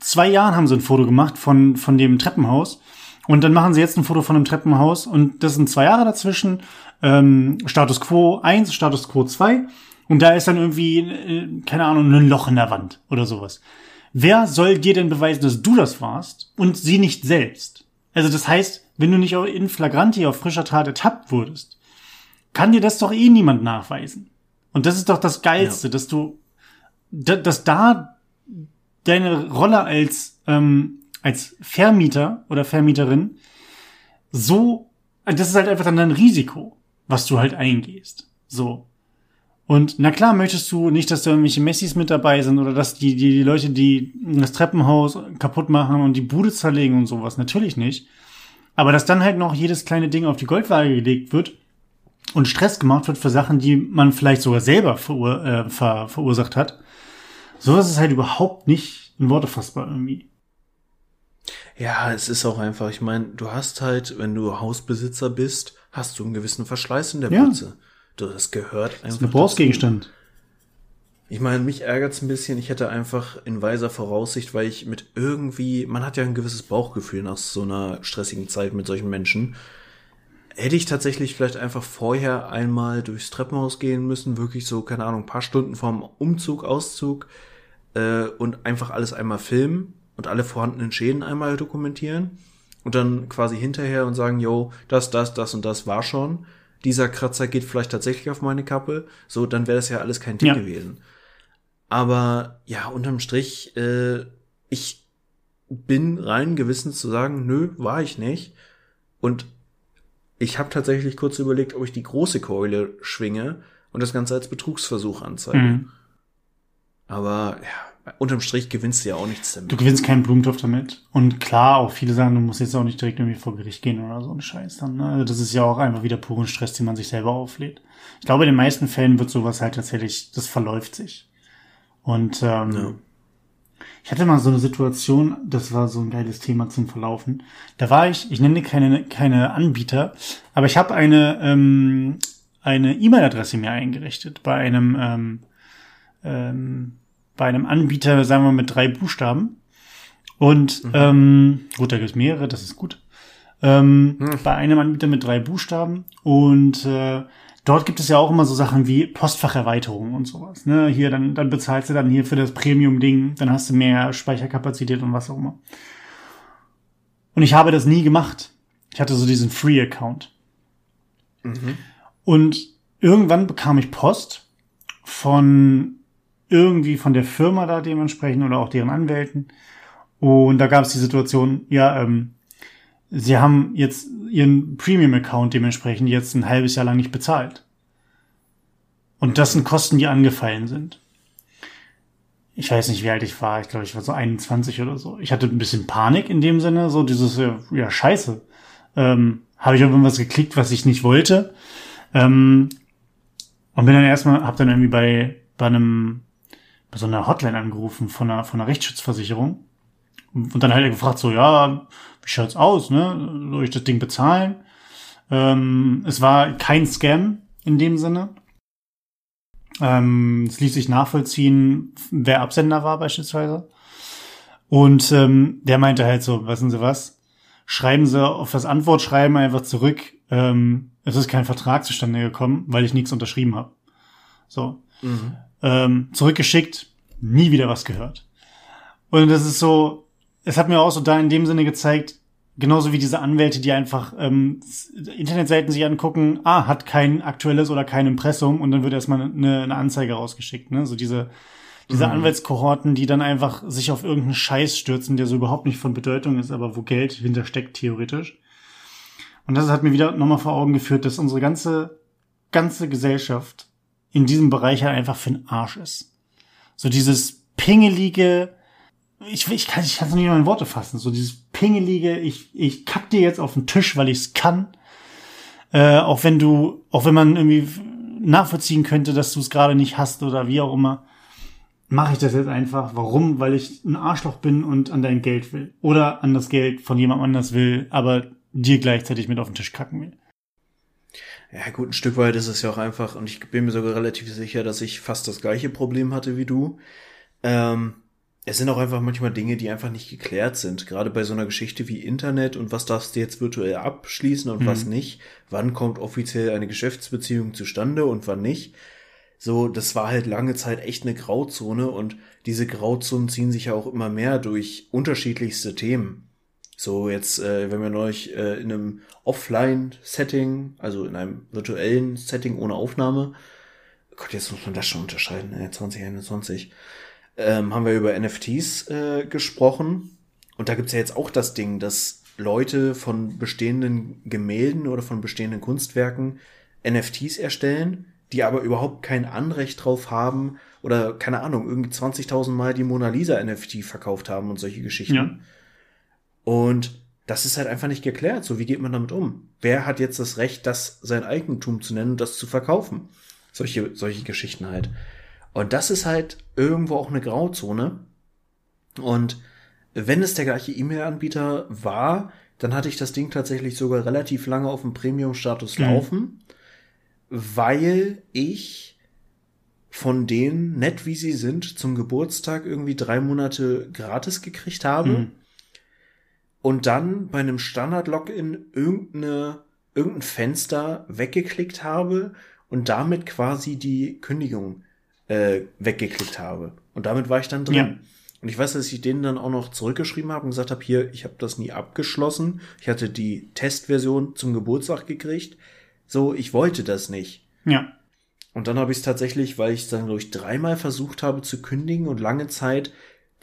zwei Jahren haben sie ein Foto gemacht von, von dem Treppenhaus und dann machen sie jetzt ein Foto von einem Treppenhaus und das sind zwei Jahre dazwischen. Ähm, Status Quo 1, Status Quo 2. Und da ist dann irgendwie, äh, keine Ahnung, ein Loch in der Wand oder sowas. Wer soll dir denn beweisen, dass du das warst und sie nicht selbst? Also das heißt, wenn du nicht in flagranti auf frischer Tat ertappt wurdest, kann dir das doch eh niemand nachweisen. Und das ist doch das Geilste, ja. dass du, dass da deine Rolle als ähm, als Vermieter oder Vermieterin so, das ist halt einfach dann ein Risiko, was du halt eingehst. So. Und na klar möchtest du nicht, dass da irgendwelche Messis mit dabei sind oder dass die, die, die Leute, die das Treppenhaus kaputt machen und die Bude zerlegen und sowas. Natürlich nicht. Aber dass dann halt noch jedes kleine Ding auf die Goldwaage gelegt wird und Stress gemacht wird für Sachen, die man vielleicht sogar selber verur äh, ver verursacht hat. Sowas ist halt überhaupt nicht in Worte fassbar irgendwie.
Ja, es ist auch einfach, ich meine, du hast halt, wenn du Hausbesitzer bist, hast du einen gewissen Verschleiß in der ja. Putze. Du, das gehört einfach. Das ist
ein Gebrauchsgegenstand.
Ich meine, mich ärgert's ein bisschen. Ich hätte einfach in weiser Voraussicht, weil ich mit irgendwie, man hat ja ein gewisses Bauchgefühl nach so einer stressigen Zeit mit solchen Menschen. Hätte ich tatsächlich vielleicht einfach vorher einmal durchs Treppenhaus gehen müssen, wirklich so, keine Ahnung, paar Stunden vorm Umzug, Auszug äh, und einfach alles einmal filmen und alle vorhandenen Schäden einmal dokumentieren und dann quasi hinterher und sagen, yo, das, das, das und das war schon. Dieser Kratzer geht vielleicht tatsächlich auf meine Kappe. So, dann wäre das ja alles kein Ding ja. gewesen. Aber ja, unterm Strich, äh, ich bin rein gewissens zu sagen, nö, war ich nicht. Und ich habe tatsächlich kurz überlegt, ob ich die große Keule schwinge und das Ganze als Betrugsversuch anzeige. Mhm. Aber ja, unterm Strich gewinnst du ja auch nichts
damit. Du gewinnst keinen Blumentopf damit. Und klar, auch viele sagen, du musst jetzt auch nicht direkt irgendwie vor Gericht gehen oder so ein Scheiß dann. Ne? Also das ist ja auch einfach wieder puren Stress, den man sich selber auflädt. Ich glaube, in den meisten Fällen wird sowas halt tatsächlich, das verläuft sich. Und ähm, ja. ich hatte mal so eine Situation, das war so ein geiles Thema zum Verlaufen. Da war ich, ich nenne keine, keine Anbieter, aber ich habe eine ähm, eine E-Mail-Adresse mir eingerichtet bei einem ähm, ähm, bei einem Anbieter, sagen wir mit drei Buchstaben. Und mhm. ähm, gut, da gibt es mehrere, das ist gut. Ähm, mhm. Bei einem Anbieter mit drei Buchstaben. Und äh, dort gibt es ja auch immer so Sachen wie Postfacherweiterung und sowas. Ne? Hier, dann, dann bezahlst du dann hier für das Premium-Ding, dann hast du mehr Speicherkapazität und was auch immer. Und ich habe das nie gemacht. Ich hatte so diesen Free-Account. Mhm. Und irgendwann bekam ich Post von irgendwie von der Firma da dementsprechend oder auch deren Anwälten. Und da gab es die Situation, ja, ähm, sie haben jetzt ihren Premium-Account dementsprechend jetzt ein halbes Jahr lang nicht bezahlt. Und das sind Kosten, die angefallen sind. Ich weiß nicht, wie alt ich war. Ich glaube, ich war so 21 oder so. Ich hatte ein bisschen Panik in dem Sinne, so dieses, ja, scheiße. Ähm, Habe ich irgendwas geklickt, was ich nicht wollte. Ähm, und bin dann erstmal, hab dann irgendwie bei, bei einem so einer Hotline angerufen von einer, von einer Rechtsschutzversicherung. Und dann hat er gefragt, so, ja, wie schaut's aus, ne? Soll ich das Ding bezahlen? Ähm, es war kein Scam in dem Sinne. Ähm, es ließ sich nachvollziehen, wer Absender war beispielsweise. Und ähm, der meinte halt so, wissen Sie was? Schreiben Sie auf das Antwortschreiben einfach zurück. Ähm, es ist kein Vertrag zustande gekommen, weil ich nichts unterschrieben habe. So. Mhm. Ähm, zurückgeschickt, nie wieder was gehört. Und das ist so, es hat mir auch so da in dem Sinne gezeigt, genauso wie diese Anwälte, die einfach ähm, Internetseiten sich angucken, ah, hat kein aktuelles oder kein Impressum und dann wird erstmal eine, eine Anzeige rausgeschickt. Ne? So diese, diese mhm. Anwaltskohorten, die dann einfach sich auf irgendeinen Scheiß stürzen, der so überhaupt nicht von Bedeutung ist, aber wo Geld hintersteckt, theoretisch. Und das hat mir wieder nochmal vor Augen geführt, dass unsere ganze, ganze Gesellschaft in diesem Bereich halt einfach für den Arsch ist. So dieses pingelige, ich, ich kann es nicht mal in Worte fassen, so dieses pingelige, ich, ich kack dir jetzt auf den Tisch, weil ich es kann. Äh, auch wenn du, auch wenn man irgendwie nachvollziehen könnte, dass du es gerade nicht hast oder wie auch immer, mache ich das jetzt einfach. Warum? Weil ich ein Arschloch bin und an dein Geld will. Oder an das Geld von jemand anders will, aber dir gleichzeitig mit auf den Tisch kacken will.
Ja, gut, ein Stück weit ist es ja auch einfach, und ich bin mir sogar relativ sicher, dass ich fast das gleiche Problem hatte wie du. Ähm, es sind auch einfach manchmal Dinge, die einfach nicht geklärt sind. Gerade bei so einer Geschichte wie Internet und was darfst du jetzt virtuell abschließen und mhm. was nicht. Wann kommt offiziell eine Geschäftsbeziehung zustande und wann nicht. So, das war halt lange Zeit echt eine Grauzone und diese Grauzonen ziehen sich ja auch immer mehr durch unterschiedlichste Themen. So, jetzt, äh, wenn wir neulich äh, in einem Offline-Setting, also in einem virtuellen Setting ohne Aufnahme, Gott, jetzt muss man das schon unterscheiden, äh, 2021, ähm, haben wir über NFTs äh, gesprochen. Und da gibt's ja jetzt auch das Ding, dass Leute von bestehenden Gemälden oder von bestehenden Kunstwerken NFTs erstellen, die aber überhaupt kein Anrecht drauf haben oder keine Ahnung, irgendwie 20.000 Mal die Mona Lisa NFT verkauft haben und solche Geschichten. Ja. Und das ist halt einfach nicht geklärt. So, wie geht man damit um? Wer hat jetzt das Recht, das sein Eigentum zu nennen und das zu verkaufen? Solche, solche Geschichten halt. Und das ist halt irgendwo auch eine Grauzone. Und wenn es der gleiche E-Mail-Anbieter war, dann hatte ich das Ding tatsächlich sogar relativ lange auf dem Premium-Status mhm. laufen, weil ich von denen, nett wie sie sind, zum Geburtstag irgendwie drei Monate gratis gekriegt habe. Mhm. Und dann bei einem Standard-Login irgendeine, irgendein Fenster weggeklickt habe und damit quasi die Kündigung äh, weggeklickt habe. Und damit war ich dann drin. Ja. Und ich weiß, dass ich denen dann auch noch zurückgeschrieben habe und gesagt habe, hier, ich habe das nie abgeschlossen. Ich hatte die Testversion zum Geburtstag gekriegt. So, ich wollte das nicht.
Ja.
Und dann habe ich es tatsächlich, weil ich es dann, glaube ich, dreimal versucht habe zu kündigen und lange Zeit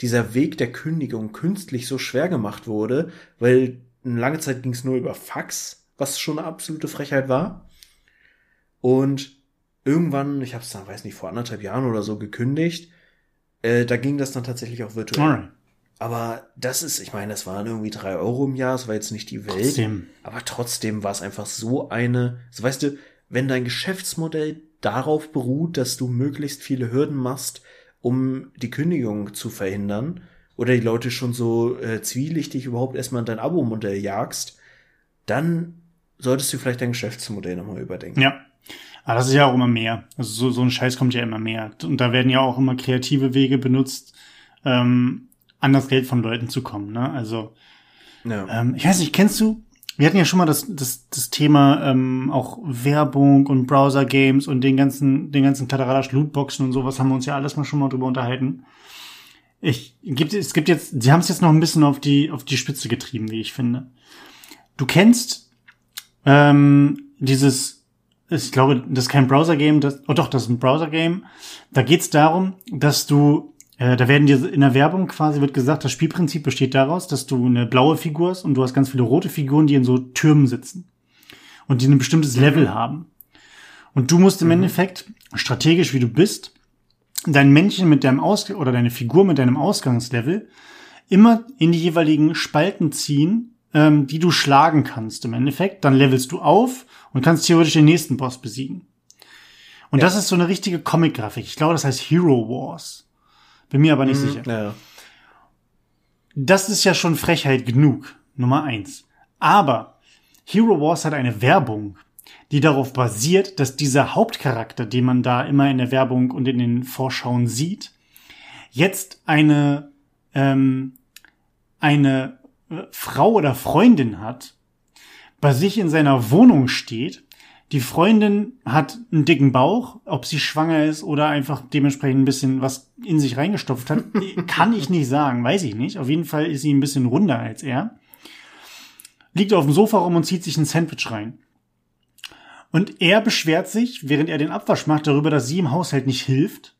dieser Weg der Kündigung künstlich so schwer gemacht wurde, weil lange Zeit ging es nur über Fax, was schon eine absolute Frechheit war. Und irgendwann, ich habe es dann, weiß nicht, vor anderthalb Jahren oder so gekündigt. Äh, da ging das dann tatsächlich auch virtuell. Alright. Aber das ist, ich meine, das waren irgendwie drei Euro im Jahr, das war jetzt nicht die Welt. Trotzdem. Aber trotzdem war es einfach so eine, so weißt du, wenn dein Geschäftsmodell darauf beruht, dass du möglichst viele Hürden machst, um die Kündigung zu verhindern, oder die Leute schon so äh, zwielichtig überhaupt erstmal in dein Abo-Modell jagst, dann solltest du vielleicht dein Geschäftsmodell nochmal überdenken.
Ja, aber das ist ja auch immer mehr. Also so, so ein Scheiß kommt ja immer mehr. Und da werden ja auch immer kreative Wege benutzt, ähm, an das Geld von Leuten zu kommen. Ne? Also, ja. ähm, ich weiß nicht, kennst du? Wir hatten ja schon mal das, das, das Thema ähm, auch Werbung und Browser-Games und den ganzen, den ganzen Kladderadatsch Lootboxen und sowas haben wir uns ja alles mal schon mal drüber unterhalten. Ich, gibt, es gibt jetzt, sie haben es jetzt noch ein bisschen auf die, auf die Spitze getrieben, wie ich finde. Du kennst ähm, dieses ich glaube, das ist kein Browser-Game, das, oh doch, das ist ein Browser-Game. Da geht es darum, dass du, äh, da werden dir in der Werbung quasi wird gesagt, das Spielprinzip besteht daraus, dass du eine blaue Figur hast und du hast ganz viele rote Figuren, die in so Türmen sitzen und die ein bestimmtes mhm. Level haben. Und du musst im mhm. Endeffekt, strategisch wie du bist, dein Männchen mit deinem Aus oder deine Figur mit deinem Ausgangslevel immer in die jeweiligen Spalten ziehen, ähm, die du schlagen kannst im Endeffekt. Dann levelst du auf und kannst theoretisch den nächsten Boss besiegen. Und ja. das ist so eine richtige Comic-Grafik. Ich glaube, das heißt Hero Wars. Bin mir aber nicht mhm, sicher. Ja. Das ist ja schon Frechheit genug. Nummer eins. Aber Hero Wars hat eine Werbung, die darauf basiert, dass dieser Hauptcharakter, den man da immer in der Werbung und in den Vorschauen sieht, jetzt eine, ähm, eine äh, Frau oder Freundin hat, bei sich in seiner Wohnung steht. Die Freundin hat einen dicken Bauch, ob sie schwanger ist oder einfach dementsprechend ein bisschen was in sich reingestopft hat, kann ich nicht sagen, weiß ich nicht. Auf jeden Fall ist sie ein bisschen runder als er. Liegt auf dem Sofa rum und zieht sich ein Sandwich rein. Und er beschwert sich, während er den Abwasch macht, darüber, dass sie im Haushalt nicht hilft.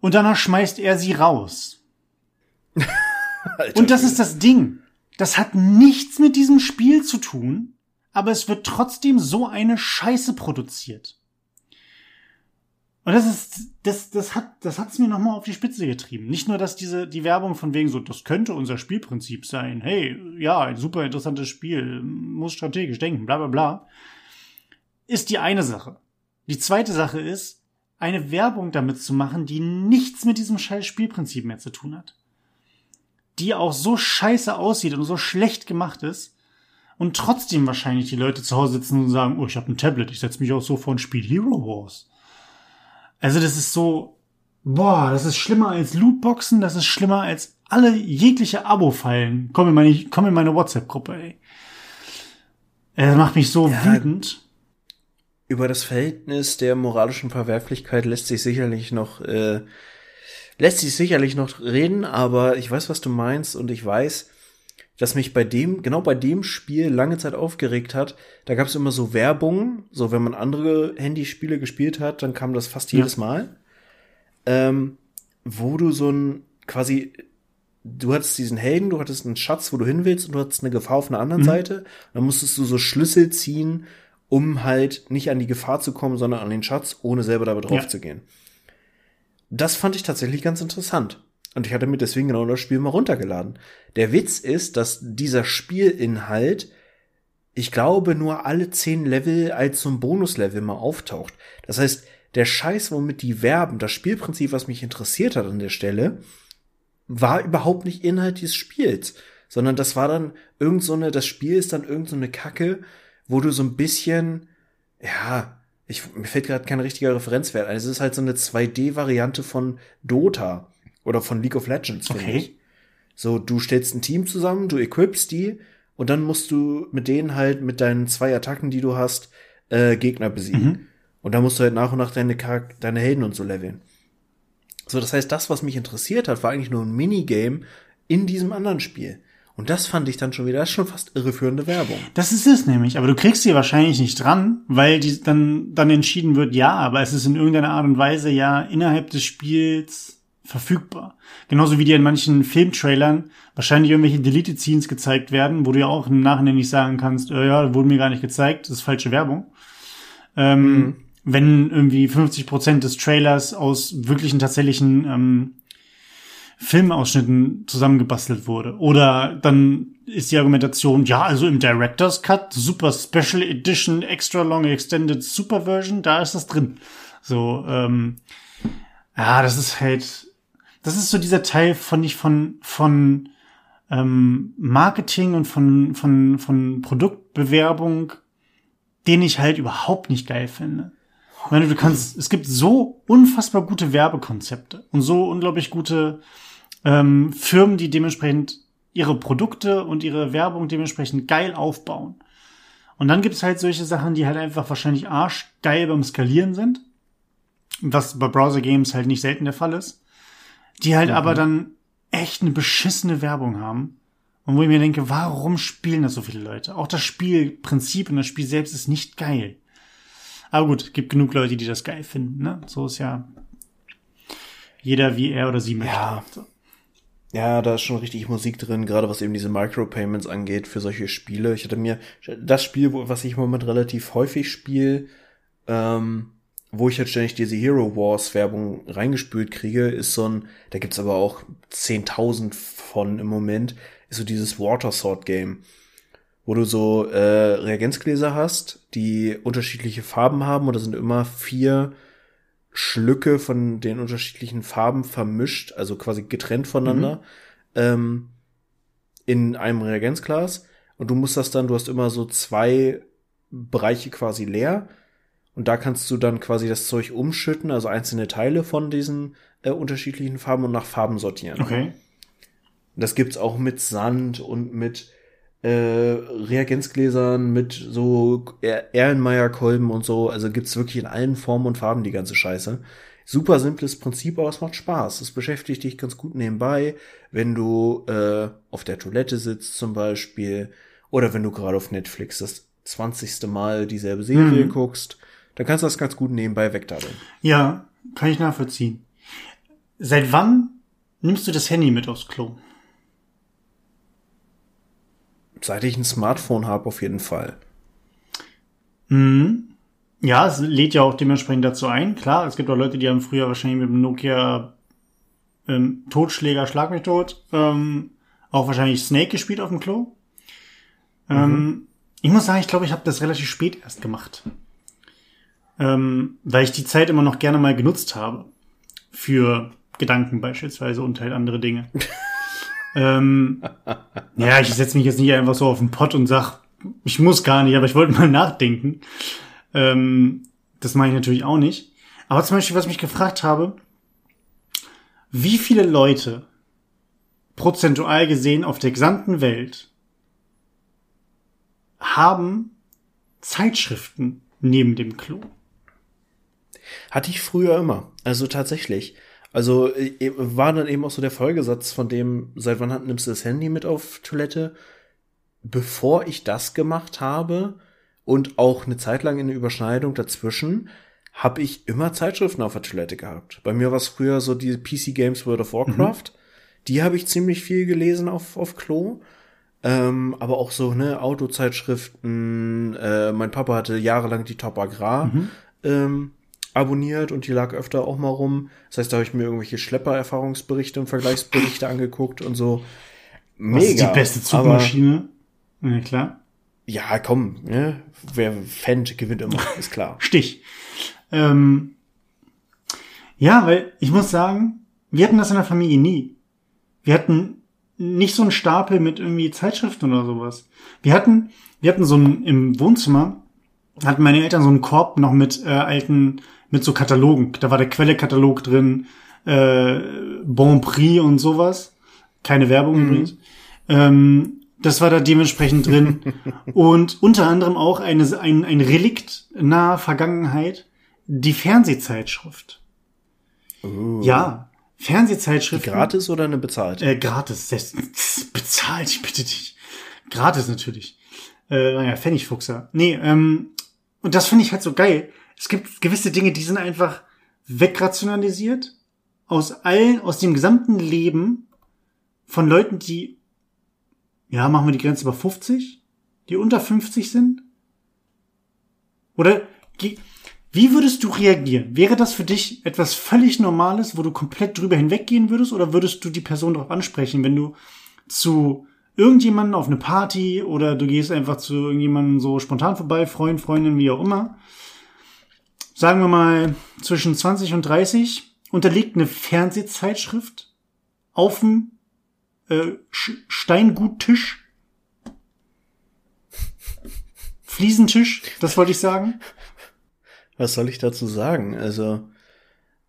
Und danach schmeißt er sie raus. und das ist das Ding. Das hat nichts mit diesem Spiel zu tun, aber es wird trotzdem so eine Scheiße produziert. Und das ist, das, das hat, das hat's mir nochmal auf die Spitze getrieben. Nicht nur, dass diese, die Werbung von wegen so, das könnte unser Spielprinzip sein. Hey, ja, ein super interessantes Spiel, muss strategisch denken, bla, bla, bla. Ist die eine Sache. Die zweite Sache ist, eine Werbung damit zu machen, die nichts mit diesem scheiß Spielprinzip mehr zu tun hat die auch so scheiße aussieht und so schlecht gemacht ist und trotzdem wahrscheinlich die Leute zu Hause sitzen und sagen, oh, ich habe ein Tablet, ich setze mich auch so vor ein Spiel Hero Wars. Also das ist so, boah, das ist schlimmer als Lootboxen, das ist schlimmer als alle jegliche Abo-Fallen. Komm in meine, komm in meine WhatsApp-Gruppe, ey. Das macht mich so ja, wütend.
Über das Verhältnis der moralischen Verwerflichkeit lässt sich sicherlich noch äh, lässt sich sicherlich noch reden, aber ich weiß, was du meinst und ich weiß, dass mich bei dem, genau bei dem Spiel lange Zeit aufgeregt hat. Da gab es immer so Werbung, so wenn man andere Handyspiele gespielt hat, dann kam das fast jedes Mal. Ähm, wo du so ein quasi, du hattest diesen Helden, du hattest einen Schatz, wo du hin willst und du hattest eine Gefahr auf einer anderen mhm. Seite. Dann musstest du so Schlüssel ziehen, um halt nicht an die Gefahr zu kommen, sondern an den Schatz, ohne selber dabei drauf ja. zu gehen. Das fand ich tatsächlich ganz interessant. Und ich hatte mir deswegen genau das Spiel mal runtergeladen. Der Witz ist, dass dieser Spielinhalt, ich glaube, nur alle zehn Level als so ein Bonuslevel mal auftaucht. Das heißt, der Scheiß, womit die werben, das Spielprinzip, was mich interessiert hat an der Stelle, war überhaupt nicht Inhalt dieses Spiels, sondern das war dann irgend so eine, das Spiel ist dann irgend so eine Kacke, wo du so ein bisschen, ja, ich, mir fällt gerade kein richtiger Referenzwert ein. Es ist halt so eine 2D-Variante von Dota oder von League of Legends, finde okay. ich. So, du stellst ein Team zusammen, du equipst die und dann musst du mit denen halt mit deinen zwei Attacken, die du hast, äh, Gegner besiegen. Mhm. Und dann musst du halt nach und nach deine, deine Helden und so leveln. So, das heißt, das, was mich interessiert hat, war eigentlich nur ein Minigame in diesem anderen Spiel. Und das fand ich dann schon wieder, das ist schon fast irreführende Werbung.
Das ist es nämlich, aber du kriegst sie wahrscheinlich nicht dran, weil die dann, dann entschieden wird, ja, aber es ist in irgendeiner Art und Weise ja innerhalb des Spiels verfügbar. Genauso wie dir in manchen Filmtrailern wahrscheinlich irgendwelche Deleted Scenes gezeigt werden, wo du ja auch im Nachhinein nicht sagen kannst, äh, ja, wurde mir gar nicht gezeigt, das ist falsche Werbung. Ähm, mhm. Wenn irgendwie 50 Prozent des Trailers aus wirklichen tatsächlichen ähm, Filmausschnitten zusammengebastelt wurde. Oder dann ist die Argumentation, ja, also im Director's Cut, Super Special Edition, Extra Long Extended Super Version, da ist das drin. So, ähm, ja, das ist halt, das ist so dieser Teil von ich von, von ähm, Marketing und von, von, von Produktbewerbung, den ich halt überhaupt nicht geil finde. Ich meine, du kannst, es gibt so unfassbar gute Werbekonzepte und so unglaublich gute ähm, Firmen, die dementsprechend ihre Produkte und ihre Werbung dementsprechend geil aufbauen. Und dann gibt's halt solche Sachen, die halt einfach wahrscheinlich arschgeil beim Skalieren sind. Was bei Browser Games halt nicht selten der Fall ist. Die halt mhm. aber dann echt eine beschissene Werbung haben. Und wo ich mir denke, warum spielen das so viele Leute? Auch das Spielprinzip und das Spiel selbst ist nicht geil. Aber gut, gibt genug Leute, die das geil finden, ne? So ist ja jeder wie er oder sie möchte. Ja.
Ja, da ist schon richtig Musik drin, gerade was eben diese Micropayments angeht für solche Spiele. Ich hatte mir das Spiel, was ich im Moment relativ häufig spiele, ähm, wo ich halt ständig diese Hero Wars Werbung reingespült kriege, ist so ein, da gibt's aber auch 10.000 von im Moment, ist so dieses Water Sword Game, wo du so äh, Reagenzgläser hast, die unterschiedliche Farben haben und da sind immer vier Schlücke von den unterschiedlichen Farben vermischt, also quasi getrennt voneinander, mhm. ähm, in einem Reagenzglas. Und du musst das dann, du hast immer so zwei Bereiche quasi leer. Und da kannst du dann quasi das Zeug umschütten, also einzelne Teile von diesen äh, unterschiedlichen Farben und nach Farben sortieren.
Okay.
Das gibt's auch mit Sand und mit äh, Reagenzgläsern, mit so Erlenmeyer-Kolben und so. Also gibt's wirklich in allen Formen und Farben die ganze Scheiße. Super simples Prinzip, aber es macht Spaß. Es beschäftigt dich ganz gut nebenbei, wenn du äh, auf der Toilette sitzt zum Beispiel oder wenn du gerade auf Netflix das zwanzigste Mal dieselbe Serie mhm. guckst. Dann kannst du das ganz gut nebenbei wegdaddeln.
Ja, kann ich nachvollziehen. Seit wann nimmst du das Handy mit aufs Klo?
Seit ich ein Smartphone habe, auf jeden Fall.
Mhm. Ja, es lädt ja auch dementsprechend dazu ein. Klar, es gibt auch Leute, die haben früher wahrscheinlich mit dem Nokia ähm, Totschläger Schlag mich tot, ähm, auch wahrscheinlich Snake gespielt auf dem Klo. Ähm, mhm. Ich muss sagen, ich glaube, ich habe das relativ spät erst gemacht. Ähm, weil ich die Zeit immer noch gerne mal genutzt habe. Für Gedanken beispielsweise und halt andere Dinge. ähm, ja, ich setze mich jetzt nicht einfach so auf den Pott und sag, ich muss gar nicht, aber ich wollte mal nachdenken. Ähm, das mache ich natürlich auch nicht. Aber zum Beispiel, was ich mich gefragt habe, wie viele Leute prozentual gesehen auf der gesamten Welt haben Zeitschriften neben dem Klo?
Hatte ich früher immer. Also tatsächlich. Also äh, war dann eben auch so der Folgesatz von dem, seit wann nimmst du das Handy mit auf Toilette? Bevor ich das gemacht habe und auch eine Zeit lang in der Überschneidung dazwischen, habe ich immer Zeitschriften auf der Toilette gehabt. Bei mir war es früher so die PC Games World of Warcraft. Mhm. Die habe ich ziemlich viel gelesen auf, auf Klo. Ähm, aber auch so, ne, Autozeitschriften. Äh, mein Papa hatte jahrelang die Top Agrar. Mhm. Ähm, abonniert und die lag öfter auch mal rum. Das heißt, da habe ich mir irgendwelche Schlepper-Erfahrungsberichte und Vergleichsberichte angeguckt und so.
Mega. Was ist die beste Zugmaschine? Aber, ja, klar.
Ja, komm, ne? wer Fendt gewinnt immer, ist klar.
Stich. Ähm, ja, weil ich muss sagen, wir hatten das in der Familie nie. Wir hatten nicht so einen Stapel mit irgendwie Zeitschriften oder sowas. Wir hatten, wir hatten so ein, im Wohnzimmer, hatten meine Eltern so einen Korb noch mit äh, alten mit so Katalogen. Da war der Quelle-Katalog drin, äh, Bon Prix und sowas. Keine Werbung mhm. übrigens. Ähm, das war da dementsprechend drin. und unter anderem auch eine, ein, ein Relikt naher Vergangenheit, die Fernsehzeitschrift. Uh. Ja, Fernsehzeitschrift.
Gratis oder eine bezahlte?
Äh, gratis. Bezahlt, ich bitte dich. Gratis natürlich. Äh, naja, Pfennigfuchser. Nee, ähm, und das finde ich halt so geil es gibt gewisse Dinge, die sind einfach wegrationalisiert aus allen, aus dem gesamten Leben von Leuten, die, ja, machen wir die Grenze über 50, die unter 50 sind? Oder, wie würdest du reagieren? Wäre das für dich etwas völlig Normales, wo du komplett drüber hinweggehen würdest, oder würdest du die Person darauf ansprechen, wenn du zu irgendjemanden auf eine Party oder du gehst einfach zu irgendjemandem so spontan vorbei, Freund, Freundin, wie auch immer, sagen wir mal, zwischen 20 und 30, unterliegt eine Fernsehzeitschrift auf dem äh, Steinguttisch. Fliesentisch, das wollte ich sagen.
Was soll ich dazu sagen? Also,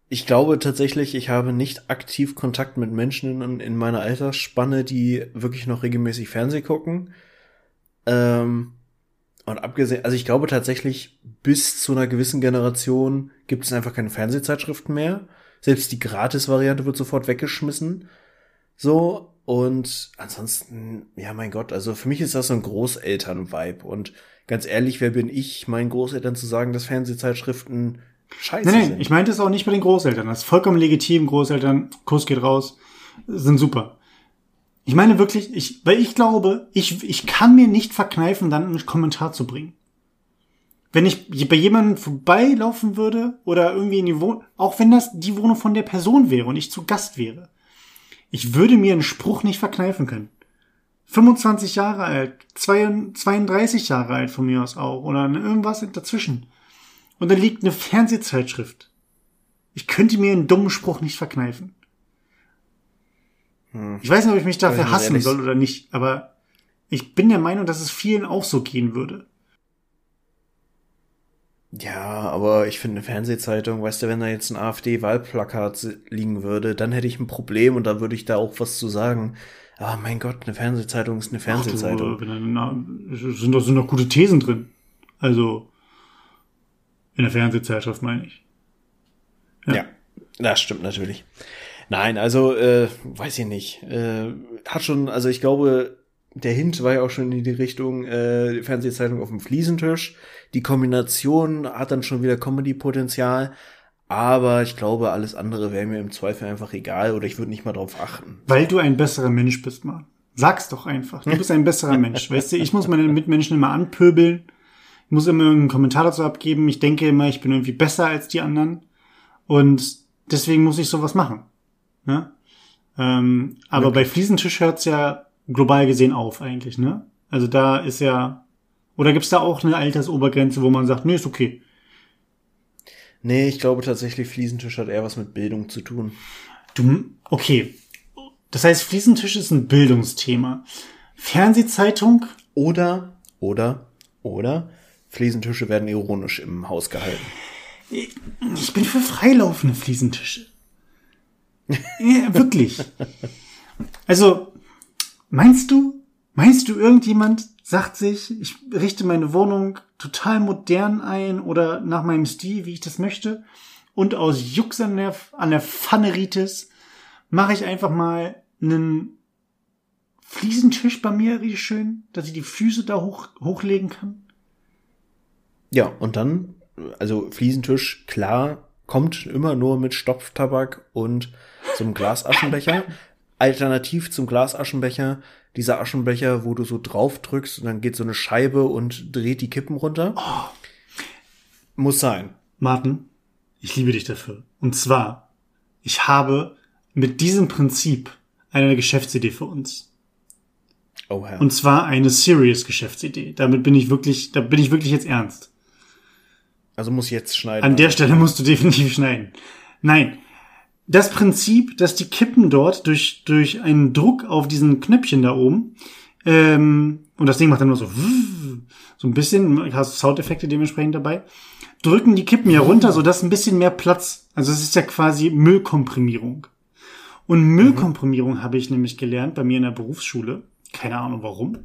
ich glaube tatsächlich, ich habe nicht aktiv Kontakt mit Menschen in, in meiner Altersspanne, die wirklich noch regelmäßig Fernseh gucken. Ähm, und abgesehen, also ich glaube tatsächlich, bis zu einer gewissen Generation gibt es einfach keine Fernsehzeitschriften mehr. Selbst die Gratis-Variante wird sofort weggeschmissen. So, und ansonsten, ja, mein Gott, also für mich ist das so ein Großeltern-Vibe. Und ganz ehrlich, wer bin ich, meinen Großeltern zu sagen, dass Fernsehzeitschriften scheiße nein, nein, sind?
Ich meinte es auch nicht bei den Großeltern. Das ist vollkommen legitim. Großeltern, Kurs geht raus, sind super. Ich meine wirklich, ich, weil ich glaube, ich, ich kann mir nicht verkneifen, dann einen Kommentar zu bringen. Wenn ich bei jemandem vorbeilaufen würde oder irgendwie in die Wohnung, auch wenn das die Wohnung von der Person wäre und ich zu Gast wäre, ich würde mir einen Spruch nicht verkneifen können. 25 Jahre alt, 32 Jahre alt von mir aus auch oder irgendwas dazwischen. Und da liegt eine Fernsehzeitschrift. Ich könnte mir einen dummen Spruch nicht verkneifen. Hm. Ich weiß nicht, ob ich mich dafür hassen ehrlich. soll oder nicht, aber ich bin der Meinung, dass es vielen auch so gehen würde.
Ja, aber ich finde eine Fernsehzeitung, weißt du, wenn da jetzt ein AfD-Wahlplakat liegen würde, dann hätte ich ein Problem und da würde ich da auch was zu sagen. Ah, mein Gott, eine Fernsehzeitung ist eine Fernsehzeitung.
Ach, du, na, sind, doch, sind doch gute Thesen drin. Also, in der Fernsehzeitschrift meine ich.
Ja. ja, das stimmt natürlich. Nein, also, äh, weiß ich nicht. Äh, hat schon, also ich glaube, der Hint war ja auch schon in die Richtung äh, Fernsehzeitung auf dem Fliesentisch. Die Kombination hat dann schon wieder Comedy-Potenzial. Aber ich glaube, alles andere wäre mir im Zweifel einfach egal oder ich würde nicht mal drauf achten.
Weil du ein besserer Mensch bist, Mann. Sag's doch einfach. Du bist ein besserer Mensch. Weißt du, ich muss meine Mitmenschen immer anpöbeln. Ich muss immer irgendeinen Kommentar dazu abgeben. Ich denke immer, ich bin irgendwie besser als die anderen. Und deswegen muss ich sowas machen. Ja? Ähm, aber bei Fliesentisch hört's ja global gesehen auf eigentlich, ne? Also da ist ja, oder gibt's da auch eine Altersobergrenze, wo man sagt, nee, ist okay?
Nee, ich glaube tatsächlich, Fliesentisch hat eher was mit Bildung zu tun.
Du, okay. Das heißt, Fliesentisch ist ein Bildungsthema. Fernsehzeitung?
Oder, oder, oder, Fliesentische werden ironisch im Haus gehalten.
Ich bin für freilaufende Fliesentische. Ja, wirklich. Also, Meinst du, meinst du, irgendjemand sagt sich, ich richte meine Wohnung total modern ein oder nach meinem Stil, wie ich das möchte, und aus Jux an der, an der Pfanneritis mache ich einfach mal einen Fliesentisch bei mir richtig schön, dass ich die Füße da hoch, hochlegen kann?
Ja, und dann, also Fliesentisch, klar, kommt immer nur mit Stopftabak und einem Glasaschenbecher. Alternativ zum Glasaschenbecher, dieser Aschenbecher, wo du so drauf drückst und dann geht so eine Scheibe und dreht die Kippen runter. Oh. Muss sein.
Martin, ich liebe dich dafür. Und zwar, ich habe mit diesem Prinzip eine Geschäftsidee für uns. Oh, Herr. Und zwar eine serious Geschäftsidee. Damit bin ich wirklich, da bin ich wirklich jetzt ernst.
Also muss ich jetzt schneiden.
An der Stelle musst du definitiv schneiden. Nein, das Prinzip, dass die Kippen dort durch, durch einen Druck auf diesen Knöpfchen da oben, ähm, und das Ding macht dann nur so, so ein bisschen, hast Soundeffekte dementsprechend dabei, drücken die Kippen ja runter, sodass ein bisschen mehr Platz, also es ist ja quasi Müllkomprimierung. Und Müllkomprimierung mhm. habe ich nämlich gelernt bei mir in der Berufsschule. Keine Ahnung warum.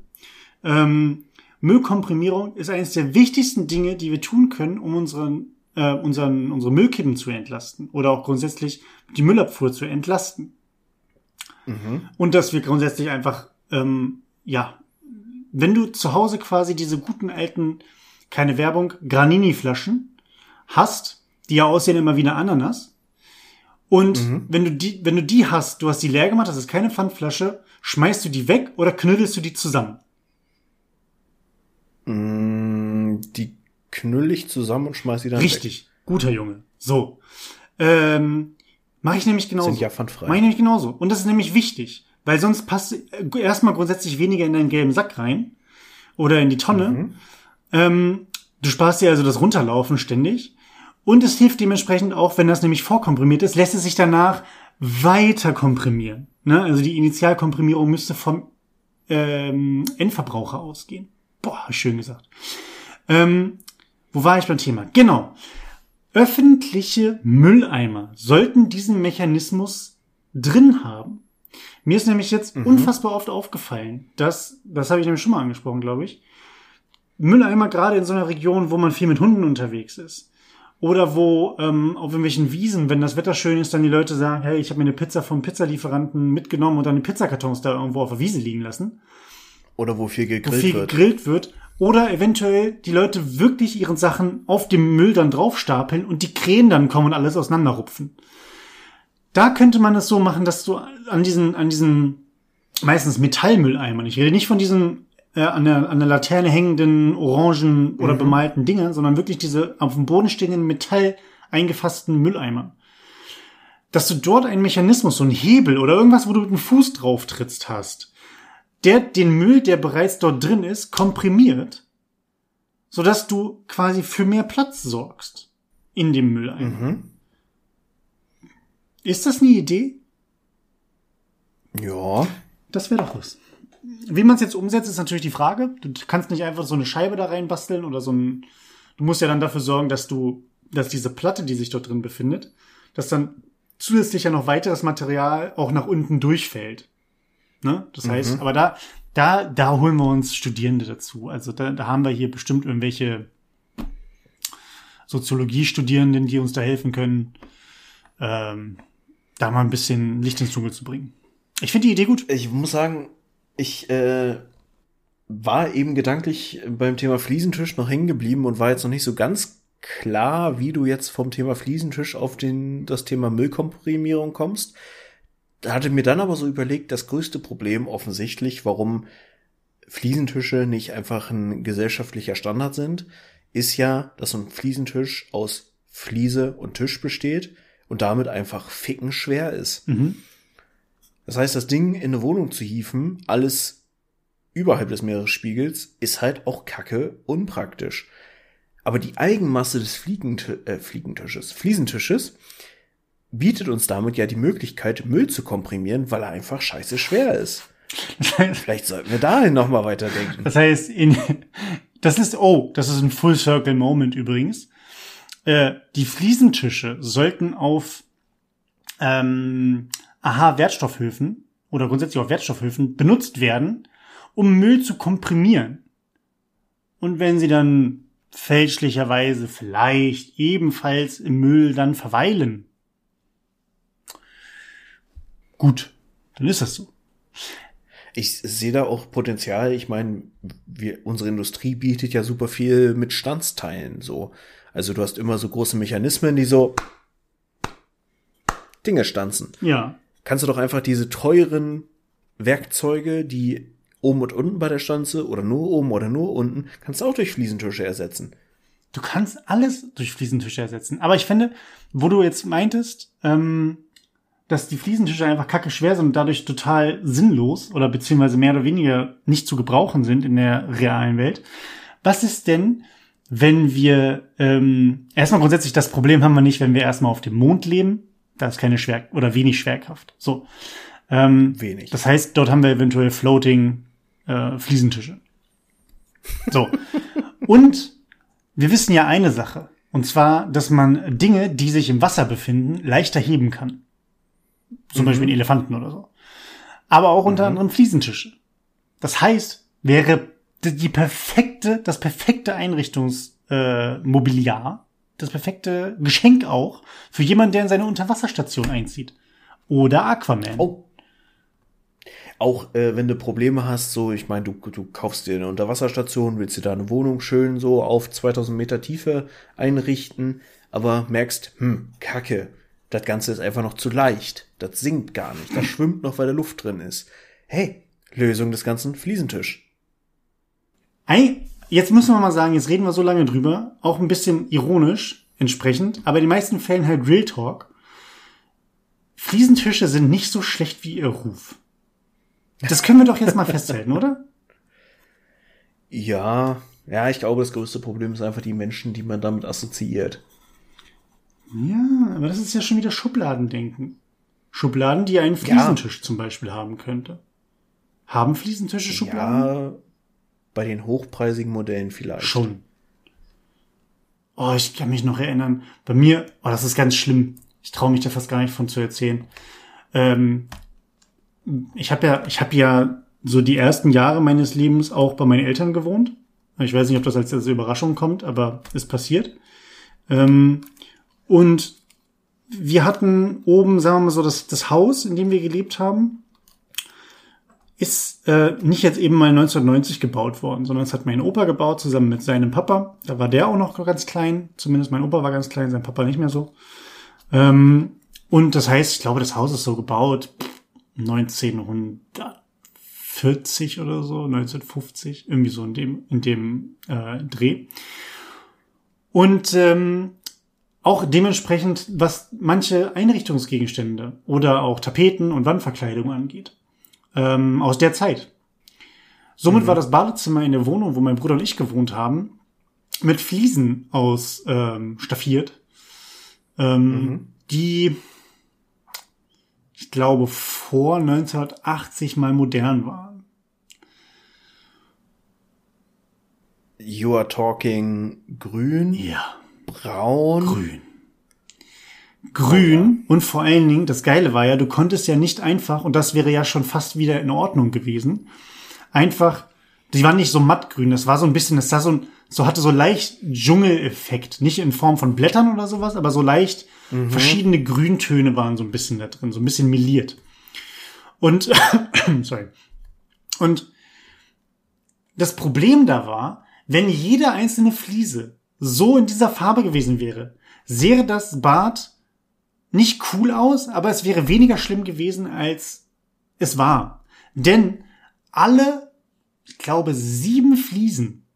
Ähm, Müllkomprimierung ist eines der wichtigsten Dinge, die wir tun können, um unseren äh, unseren, unsere Müllkippen zu entlasten oder auch grundsätzlich die Müllabfuhr zu entlasten. Mhm. Und dass wir grundsätzlich einfach, ähm, ja, wenn du zu Hause quasi diese guten alten, keine Werbung, Granini-Flaschen hast, die ja aussehen immer wie eine Ananas, und mhm. wenn du die, wenn du die hast, du hast die leer gemacht, das ist keine Pfandflasche, schmeißt du die weg oder knüttelst du die zusammen?
Mm, die knüll ich zusammen und schmeiß sie dann
Richtig, weg. guter Junge. So. Ähm, Mache ich nämlich genauso.
Sind ja pfandfrei.
Mache ich nämlich genauso. Und das ist nämlich wichtig, weil sonst passt äh, erstmal grundsätzlich weniger in deinen gelben Sack rein oder in die Tonne. Mhm. Ähm, du sparst dir also das Runterlaufen ständig. Und es hilft dementsprechend auch, wenn das nämlich vorkomprimiert ist, lässt es sich danach weiter komprimieren. Ne? Also die Initialkomprimierung müsste vom ähm, Endverbraucher ausgehen. Boah, schön gesagt. Ähm, wo war ich beim Thema? Genau. Öffentliche Mülleimer sollten diesen Mechanismus drin haben. Mir ist nämlich jetzt mhm. unfassbar oft aufgefallen, dass, das habe ich nämlich schon mal angesprochen, glaube ich, Mülleimer gerade in so einer Region, wo man viel mit Hunden unterwegs ist. Oder wo ähm, auf irgendwelchen Wiesen, wenn das Wetter schön ist, dann die Leute sagen, hey, ich habe mir eine Pizza vom Pizzalieferanten mitgenommen und dann die Pizzakartons da irgendwo auf der Wiese liegen lassen.
Oder wo viel gegrillt
wo viel wird. gegrillt wird. Oder eventuell die Leute wirklich ihren Sachen auf dem Müll dann draufstapeln und die Krähen dann kommen und alles auseinanderrupfen. Da könnte man es so machen, dass du an diesen, an diesen meistens Metallmülleimern, ich rede nicht von diesen äh, an, der, an der Laterne hängenden orangen oder mhm. bemalten Dinge, sondern wirklich diese auf dem Boden stehenden Metall eingefassten Mülleimern. Dass du dort einen Mechanismus, so einen Hebel oder irgendwas, wo du mit dem Fuß drauf trittst hast, der den Müll, der bereits dort drin ist, komprimiert, sodass du quasi für mehr Platz sorgst in dem Mülleimer. Mhm. Ist das eine Idee?
Ja.
Das wäre doch was. Wie man es jetzt umsetzt, ist natürlich die Frage. Du kannst nicht einfach so eine Scheibe da reinbasteln oder so ein. Du du musst ja dann dafür sorgen, dass du, dass diese Platte, die sich dort drin befindet, dass dann zusätzlich ja noch weiteres Material auch nach unten durchfällt. Ne? Das heißt, mhm. aber da, da, da holen wir uns Studierende dazu. Also da, da haben wir hier bestimmt irgendwelche Soziologie-Studierenden, die uns da helfen können, ähm, da mal ein bisschen Licht ins Dunkel zu bringen. Ich finde die Idee gut.
Ich muss sagen, ich äh, war eben gedanklich beim Thema Fliesentisch noch hängen geblieben und war jetzt noch nicht so ganz klar, wie du jetzt vom Thema Fliesentisch auf den, das Thema Müllkomprimierung kommst. Da hatte mir dann aber so überlegt, das größte Problem offensichtlich, warum Fliesentische nicht einfach ein gesellschaftlicher Standard sind, ist ja, dass so ein Fliesentisch aus Fliese und Tisch besteht und damit einfach ficken schwer ist. Mhm. Das heißt, das Ding in eine Wohnung zu hieven, alles überhalb des Meeresspiegels, ist halt auch kacke unpraktisch. Aber die Eigenmasse des Fliegent äh, Fliegentisches, Fliesentisches bietet uns damit ja die Möglichkeit, Müll zu komprimieren, weil er einfach scheiße schwer ist. Vielleicht sollten wir dahin nochmal weiterdenken.
Das heißt, in, das ist, oh, das ist ein Full Circle Moment übrigens. Äh, die Fliesentische sollten auf ähm, AHA-Wertstoffhöfen oder grundsätzlich auf Wertstoffhöfen benutzt werden, um Müll zu komprimieren. Und wenn sie dann fälschlicherweise vielleicht ebenfalls im Müll dann verweilen, gut, dann ist das so.
Ich sehe da auch Potenzial. Ich meine, wir, unsere Industrie bietet ja super viel mit Standsteilen, so. Also du hast immer so große Mechanismen, die so Dinge stanzen.
Ja.
Kannst du doch einfach diese teuren Werkzeuge, die oben und unten bei der Stanze oder nur oben oder nur unten, kannst du auch durch Fliesentische ersetzen.
Du kannst alles durch Fliesentische ersetzen. Aber ich finde, wo du jetzt meintest, ähm, dass die Fliesentische einfach kacke schwer sind und dadurch total sinnlos oder beziehungsweise mehr oder weniger nicht zu gebrauchen sind in der realen Welt. Was ist denn, wenn wir ähm, erstmal grundsätzlich das Problem haben wir nicht, wenn wir erstmal auf dem Mond leben, da ist keine Schwer oder wenig Schwerkraft. So. Ähm, wenig. Das heißt, dort haben wir eventuell Floating äh, Fliesentische. So. und wir wissen ja eine Sache. Und zwar, dass man Dinge, die sich im Wasser befinden, leichter heben kann. Zum mhm. Beispiel Elefanten oder so. Aber auch unter mhm. anderem Fliesentische. Das heißt, wäre die perfekte, das perfekte Einrichtungsmobiliar, äh, das perfekte Geschenk auch für jemanden, der in seine Unterwasserstation einzieht. Oder Aquaman.
Oh. Auch äh, wenn du Probleme hast, so, ich meine, du, du kaufst dir eine Unterwasserstation, willst dir da eine Wohnung schön so auf 2000 Meter Tiefe einrichten, aber merkst, hm, Kacke, das Ganze ist einfach noch zu leicht. Das sinkt gar nicht. Das schwimmt noch, weil da Luft drin ist. Hey, Lösung des ganzen Fliesentisch.
Ei, jetzt müssen wir mal sagen, jetzt reden wir so lange drüber, auch ein bisschen ironisch entsprechend, aber in den meisten Fällen halt Real Talk. Fliesentische sind nicht so schlecht wie ihr Ruf. Das können wir doch jetzt mal festhalten, oder?
Ja, ja, ich glaube, das größte Problem ist einfach die Menschen, die man damit assoziiert.
Ja, aber das ist ja schon wieder Schubladendenken. Schubladen, die einen Fliesentisch ja. zum Beispiel haben könnte. Haben Fliesentische Schubladen? Ja,
bei den hochpreisigen Modellen vielleicht.
Schon. Oh, ich kann mich noch erinnern. Bei mir, oh, das ist ganz schlimm. Ich traue mich da fast gar nicht von zu erzählen. Ähm, ich habe ja, ich habe ja so die ersten Jahre meines Lebens auch bei meinen Eltern gewohnt. Ich weiß nicht, ob das als, als Überraschung kommt, aber ist passiert. Ähm, und wir hatten oben, sagen wir mal so, das, das Haus, in dem wir gelebt haben, ist äh, nicht jetzt eben mal 1990 gebaut worden, sondern es hat mein Opa gebaut, zusammen mit seinem Papa. Da war der auch noch ganz klein, zumindest mein Opa war ganz klein, sein Papa nicht mehr so. Ähm, und das heißt, ich glaube, das Haus ist so gebaut 1940 oder so, 1950, irgendwie so in dem, in dem äh, Dreh. Und ähm, auch dementsprechend, was manche Einrichtungsgegenstände oder auch Tapeten und Wandverkleidung angeht. Ähm, aus der Zeit. Somit mhm. war das Badezimmer in der Wohnung, wo mein Bruder und ich gewohnt haben, mit Fliesen aus ähm, staffiert, ähm, mhm. die ich glaube vor 1980 mal modern waren.
You are talking grün,
Ja.
Braun.
Grün. Grün und vor allen Dingen, das Geile war ja, du konntest ja nicht einfach, und das wäre ja schon fast wieder in Ordnung gewesen, einfach, die waren nicht so mattgrün, das war so ein bisschen, das sah so, ein- so hatte so leicht Dschungeleffekt, nicht in Form von Blättern oder sowas, aber so leicht verschiedene Grüntöne waren so ein bisschen da drin, so ein bisschen meliert. Und, sorry. Und das Problem da war, wenn jede einzelne Fliese so in dieser Farbe gewesen wäre, sähe das Bad nicht cool aus, aber es wäre weniger schlimm gewesen, als es war. Denn alle, ich glaube, sieben Fliesen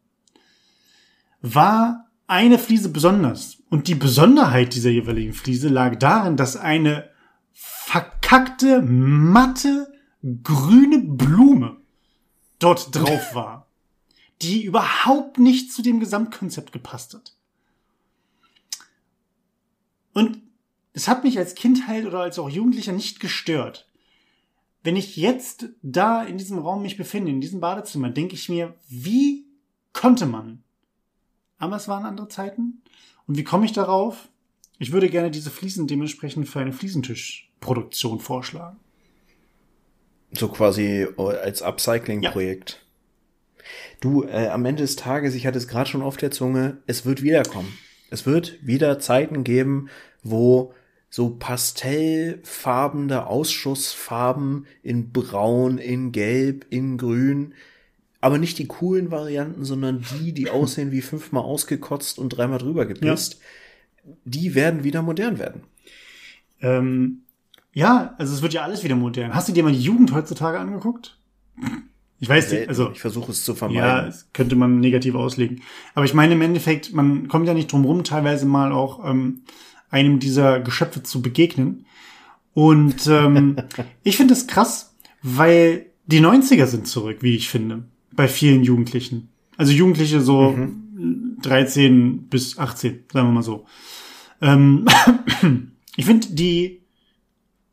war eine Fliese besonders. Und die Besonderheit dieser jeweiligen Fliese lag darin, dass eine verkackte, matte, grüne Blume dort drauf war, die überhaupt nicht zu dem Gesamtkonzept gepasst hat. Und es hat mich als Kind halt oder als auch Jugendlicher nicht gestört. Wenn ich jetzt da in diesem Raum mich befinde, in diesem Badezimmer, denke ich mir, wie konnte man? Aber es waren andere Zeiten. Und wie komme ich darauf? Ich würde gerne diese Fliesen dementsprechend für eine Fliesentischproduktion vorschlagen.
So quasi als Upcycling-Projekt. Du, äh, am Ende des Tages, ich hatte es gerade schon auf der Zunge, es wird wiederkommen. Es wird wieder Zeiten geben, wo so pastellfarbene Ausschussfarben in Braun, in Gelb, in Grün, aber nicht die coolen Varianten, sondern die, die aussehen wie fünfmal ausgekotzt und dreimal drüber gepisst, die werden wieder modern werden.
Ähm, ja, also es wird ja alles wieder modern. Hast du dir mal die Jugend heutzutage angeguckt? Ich weiß nicht, also
ich versuche es zu vermeiden.
ja, das könnte man negativ auslegen. Aber ich meine im Endeffekt, man kommt ja nicht drum rum, teilweise mal auch ähm, einem dieser Geschöpfe zu begegnen. Und ähm, ich finde das krass, weil die 90er sind zurück, wie ich finde, bei vielen Jugendlichen. Also Jugendliche so 13 bis 18, sagen wir mal so. Ähm, ich finde, die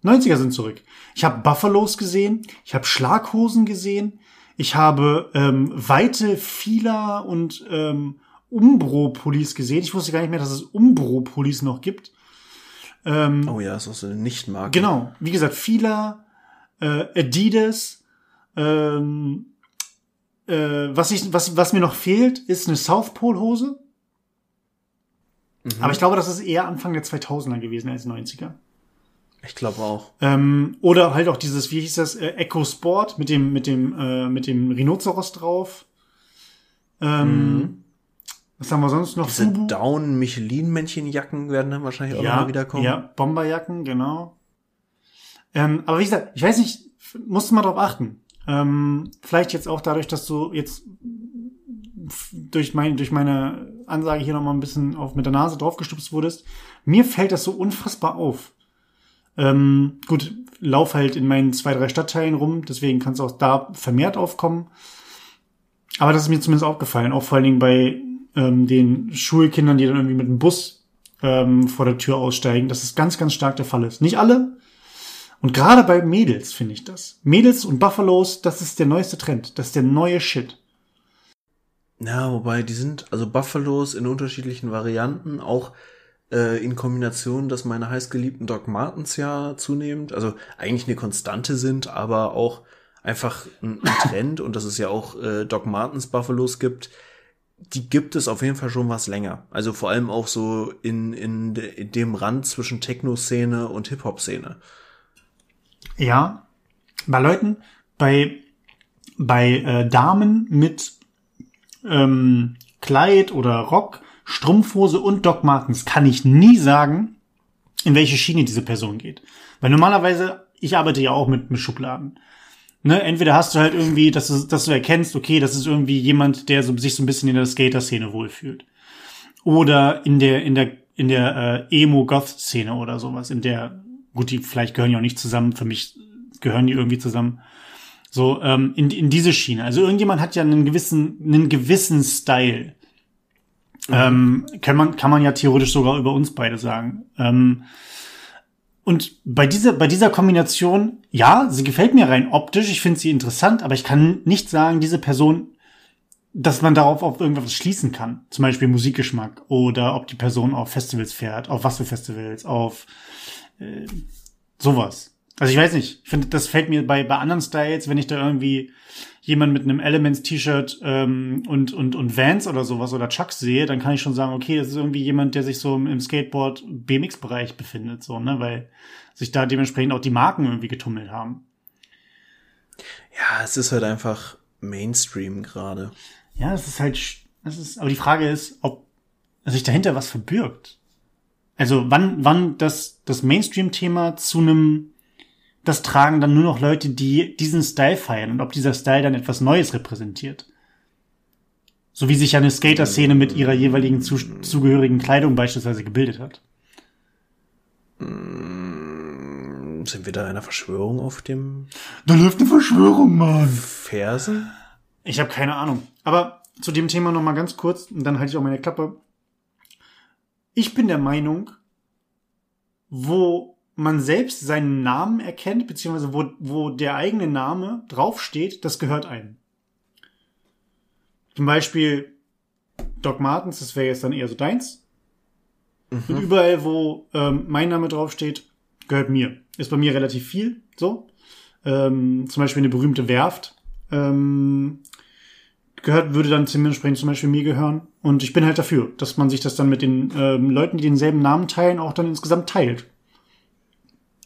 90er sind zurück. Ich habe Buffalos gesehen, ich habe Schlaghosen gesehen, ich habe ähm, weite Fila und ähm, Umbro-Pullis gesehen. Ich wusste gar nicht mehr, dass es Umbro-Pullis noch gibt. Ähm,
Oh ja, ist auch so eine Nichtmarke.
Genau, wie gesagt, Fila, äh, Adidas. Ähm, äh, was, ich, was, was mir noch fehlt, ist eine South Pole Hose. Aber ich glaube, das ist eher Anfang der 2000er gewesen als 90er.
Ich glaube auch.
Ähm, oder halt auch dieses, wie hieß das, äh, Echo Sport mit dem, mit dem, äh, mit dem Rhinoceros drauf. Ähm, Was haben wir sonst noch?
Mhm. Diese
Fubu.
Down-Michelin-Männchenjacken werden dann wahrscheinlich auch nochmal wiederkommen.
Ja, Bomberjacken, genau. Ähm, aber wie gesagt, ich weiß nicht, musst du mal drauf achten. Ähm, vielleicht jetzt auch dadurch, dass du jetzt durch, mein, durch meine Ansage hier nochmal ein bisschen auf, mit der Nase draufgestupst wurdest. Mir fällt das so unfassbar auf. Ähm, gut, lauf halt in meinen zwei, drei Stadtteilen rum, deswegen kann es auch da vermehrt aufkommen. Aber das ist mir zumindest aufgefallen, auch vor allen Dingen bei ähm, den Schulkindern, die dann irgendwie mit dem Bus ähm, vor der Tür aussteigen, dass es ganz, ganz stark der Fall ist. Nicht alle. Und gerade bei Mädels finde ich das. Mädels und Buffalos, das ist der neueste Trend. Das ist der neue Shit.
Ja, wobei die sind, also Buffalos in unterschiedlichen Varianten, auch äh, in Kombination, dass meine heißgeliebten Doc Martens ja zunehmend, also eigentlich eine Konstante sind, aber auch einfach ein, ein Trend und dass es ja auch äh, Doc Martens Buffalos gibt, die gibt es auf jeden Fall schon was länger. Also vor allem auch so in, in, de, in dem Rand zwischen Techno-Szene und Hip-Hop-Szene.
Ja, bei Leuten, bei, bei äh, Damen mit ähm, Kleid oder Rock, Strumpfhose und Doc Martens kann ich nie sagen, in welche Schiene diese Person geht. Weil normalerweise, ich arbeite ja auch mit, mit Schubladen. Ne, entweder hast du halt irgendwie, dass du, dass du erkennst, okay, das ist irgendwie jemand, der so, sich so ein bisschen in der Skater-Szene wohlfühlt. Oder in der, in der, in der äh, Emo-Goth-Szene oder sowas, in der, gut, die vielleicht gehören ja auch nicht zusammen, für mich gehören die irgendwie zusammen. So, ähm, in, in diese Schiene. Also irgendjemand hat ja einen gewissen, einen gewissen Style. Ähm, kann man, kann man ja theoretisch sogar über uns beide sagen. Ähm, und bei dieser, bei dieser Kombination, ja, sie gefällt mir rein optisch, ich finde sie interessant, aber ich kann nicht sagen, diese Person dass man darauf auf irgendwas schließen kann. Zum Beispiel Musikgeschmack oder ob die Person auf Festivals fährt, auf was für Festivals, auf äh, sowas. Also ich weiß nicht, ich finde, das fällt mir bei, bei anderen Styles, wenn ich da irgendwie jemand mit einem Elements-T-Shirt ähm, und, und, und Vans oder sowas oder Chucks sehe, dann kann ich schon sagen, okay, das ist irgendwie jemand, der sich so im Skateboard-BMX-Bereich befindet, so, ne, weil sich da dementsprechend auch die Marken irgendwie getummelt haben.
Ja, es ist halt einfach Mainstream gerade.
Ja, es ist halt, es ist, aber die Frage ist, ob sich dahinter was verbirgt. Also wann, wann das, das Mainstream-Thema zu einem das tragen dann nur noch Leute, die diesen Style feiern und ob dieser Style dann etwas Neues repräsentiert. So wie sich eine Skater-Szene mit ihrer jeweiligen zu, zugehörigen Kleidung beispielsweise gebildet hat.
Sind wir da einer Verschwörung auf dem?
Da läuft eine Verschwörung, Mann.
Fersen?
Ich habe keine Ahnung. Aber zu dem Thema noch mal ganz kurz, und dann halte ich auch meine Klappe. Ich bin der Meinung, wo man selbst seinen Namen erkennt, beziehungsweise wo, wo der eigene Name draufsteht, das gehört einem. Zum Beispiel Doc Martens, das wäre jetzt dann eher so deins. Mhm. Und überall, wo ähm, mein Name draufsteht, gehört mir. Ist bei mir relativ viel so. Ähm, zum Beispiel eine berühmte Werft ähm, gehört, würde dann dementsprechend zum Beispiel mir gehören. Und ich bin halt dafür, dass man sich das dann mit den ähm, Leuten, die denselben Namen teilen, auch dann insgesamt teilt.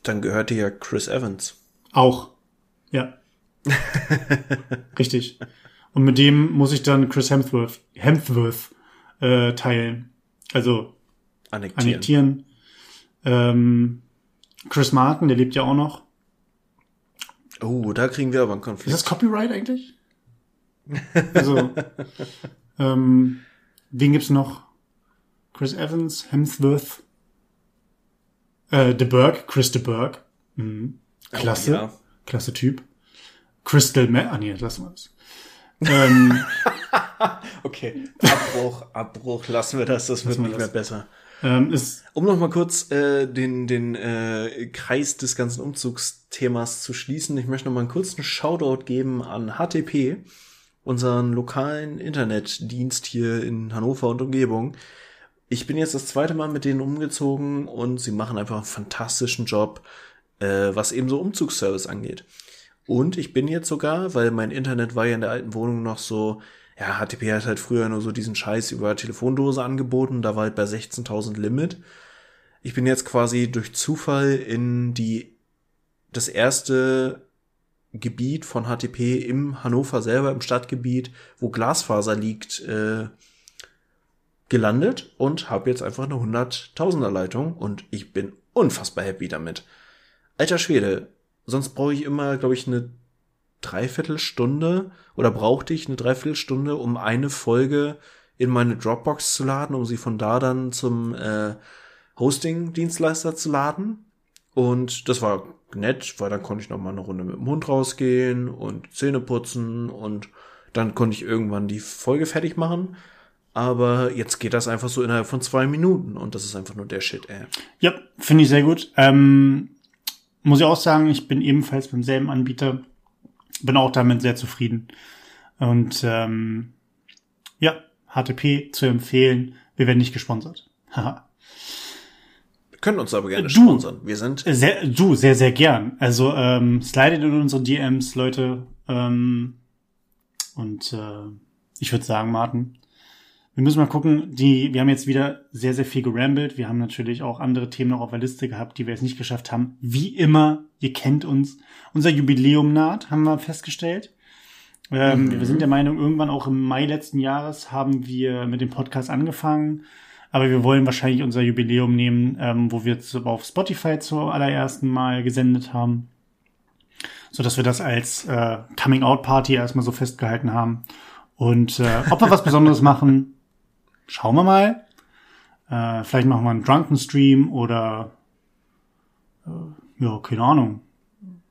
Dann gehörte ja Chris Evans.
Auch. Ja. Richtig. Und mit dem muss ich dann Chris Hemsworth, Hemsworth äh, teilen. Also annektieren. annektieren. Ähm, Chris Martin, der lebt ja auch noch.
Oh, da kriegen wir aber einen Konflikt.
Ist das Copyright eigentlich? also, ähm, wen gibt's noch? Chris Evans, Hemsworth, äh, De Burg, Chris De Burg. Mhm. Klasse. Oh, ja. Klasse Typ. Crystal Man. Ah, nee, lassen wir das. ähm,
okay, Abbruch, Abbruch, lassen wir das, das wird nicht das. mehr besser.
Ähm,
um noch mal kurz äh, den, den äh, Kreis des ganzen Umzugsthemas zu schließen, ich möchte noch mal einen kurzen Shoutout geben an HTP, unseren lokalen Internetdienst hier in Hannover und Umgebung, ich bin jetzt das zweite Mal mit denen umgezogen und sie machen einfach einen fantastischen Job, äh, was eben so Umzugsservice angeht. Und ich bin jetzt sogar, weil mein Internet war ja in der alten Wohnung noch so, ja, HTP hat halt früher nur so diesen Scheiß über Telefondose angeboten, da war halt bei 16.000 Limit. Ich bin jetzt quasi durch Zufall in die, das erste Gebiet von HTP im Hannover selber, im Stadtgebiet, wo Glasfaser liegt, äh, gelandet und habe jetzt einfach eine 100.000er Leitung und ich bin unfassbar happy damit. Alter Schwede, sonst brauche ich immer, glaube ich, eine Dreiviertelstunde oder brauchte ich eine Dreiviertelstunde, um eine Folge in meine Dropbox zu laden, um sie von da dann zum äh, Hosting-Dienstleister zu laden. Und das war nett, weil dann konnte ich noch mal eine Runde mit dem Hund rausgehen und Zähne putzen und dann konnte ich irgendwann die Folge fertig machen. Aber jetzt geht das einfach so innerhalb von zwei Minuten und das ist einfach nur der Shit, ey.
Ja, finde ich sehr gut. Ähm, muss ich auch sagen, ich bin ebenfalls beim selben Anbieter. Bin auch damit sehr zufrieden. Und ähm, ja, HTP zu empfehlen. Wir werden nicht gesponsert. Haha.
Wir können uns aber gerne du, sponsern. Wir sind.
Sehr, du, sehr, sehr gern. Also ähm, slidet in unsere DMs, Leute. Ähm, und äh, ich würde sagen, Martin, wir müssen mal gucken, die, wir haben jetzt wieder sehr, sehr viel gerambelt. Wir haben natürlich auch andere Themen noch auf der Liste gehabt, die wir jetzt nicht geschafft haben. Wie immer, ihr kennt uns. Unser Jubiläum naht, haben wir festgestellt. Ähm, mhm. Wir sind der Meinung, irgendwann auch im Mai letzten Jahres haben wir mit dem Podcast angefangen. Aber wir wollen wahrscheinlich unser Jubiläum nehmen, ähm, wo wir auf Spotify zum allerersten Mal gesendet haben. So dass wir das als äh, Coming-out-Party erstmal so festgehalten haben. Und äh, ob wir was Besonderes machen, schauen wir mal. Äh, vielleicht machen wir einen Drunken Stream oder äh, ja, keine Ahnung.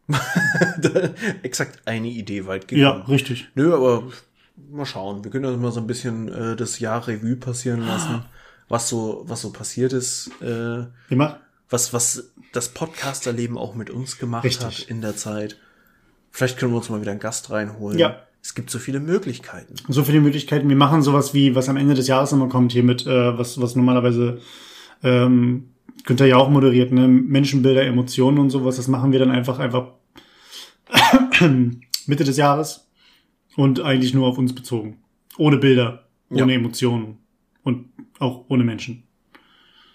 Exakt eine Idee weit gegangen.
Ja, richtig.
Nö, aber mal schauen. Wir können ja mal so ein bisschen äh, das Jahr Revue passieren lassen, was so, was so passiert ist. Äh,
Immer?
Was, was das Podcasterleben auch mit uns gemacht richtig. hat in der Zeit. Vielleicht können wir uns mal wieder einen Gast reinholen.
Ja.
Es gibt so viele Möglichkeiten.
So viele Möglichkeiten. Wir machen sowas wie, was am Ende des Jahres immer kommt hier mit, äh, was, was normalerweise ähm, Günther ja auch moderiert, ne? Menschenbilder, Emotionen und sowas. Das machen wir dann einfach, einfach Mitte des Jahres und eigentlich nur auf uns bezogen. Ohne Bilder, ohne ja. Emotionen und auch ohne Menschen.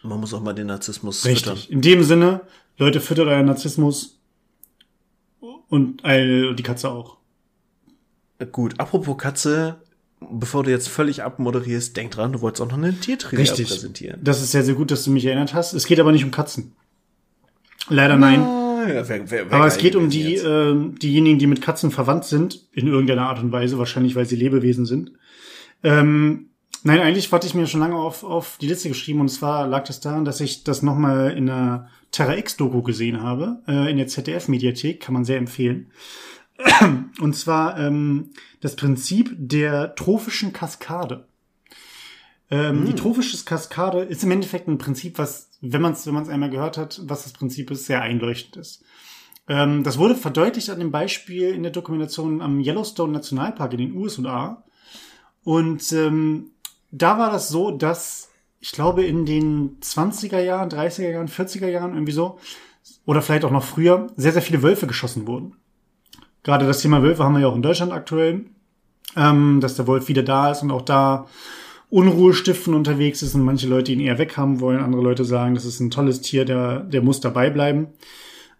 Man muss auch mal den Narzissmus
Richtig. Füttern. In dem Sinne, Leute, füttert euren Narzissmus und die Katze auch.
Gut, apropos Katze, bevor du jetzt völlig abmoderierst, denk dran, du wolltest auch noch eine Tiertrivia
Richtig. präsentieren. Das ist sehr, sehr gut, dass du mich erinnert hast. Es geht aber nicht um Katzen. Leider nein. Ja, wer, wer, aber es geht um die, äh, diejenigen, die mit Katzen verwandt sind, in irgendeiner Art und Weise, wahrscheinlich weil sie Lebewesen sind. Ähm, nein, eigentlich hatte ich mir schon lange auf, auf die Liste geschrieben und zwar lag das daran, dass ich das nochmal in einer Terra X-Doku gesehen habe, äh, in der ZDF-Mediathek, kann man sehr empfehlen. Und zwar ähm, das Prinzip der trophischen Kaskade. Ähm, mm. Die trophische Kaskade ist im Endeffekt ein Prinzip, was, wenn man es wenn man's einmal gehört hat, was das Prinzip ist, sehr einleuchtend ist. Ähm, das wurde verdeutlicht an dem Beispiel in der Dokumentation am Yellowstone Nationalpark in den USA. Und ähm, da war das so, dass ich glaube in den 20er Jahren, 30er Jahren, 40er Jahren irgendwie so, oder vielleicht auch noch früher, sehr, sehr viele Wölfe geschossen wurden. Gerade das Thema Wölfe haben wir ja auch in Deutschland aktuell, ähm, dass der Wolf wieder da ist und auch da Unruhe stiften unterwegs ist und manche Leute ihn eher weghaben wollen. Andere Leute sagen, das ist ein tolles Tier, der, der muss dabei bleiben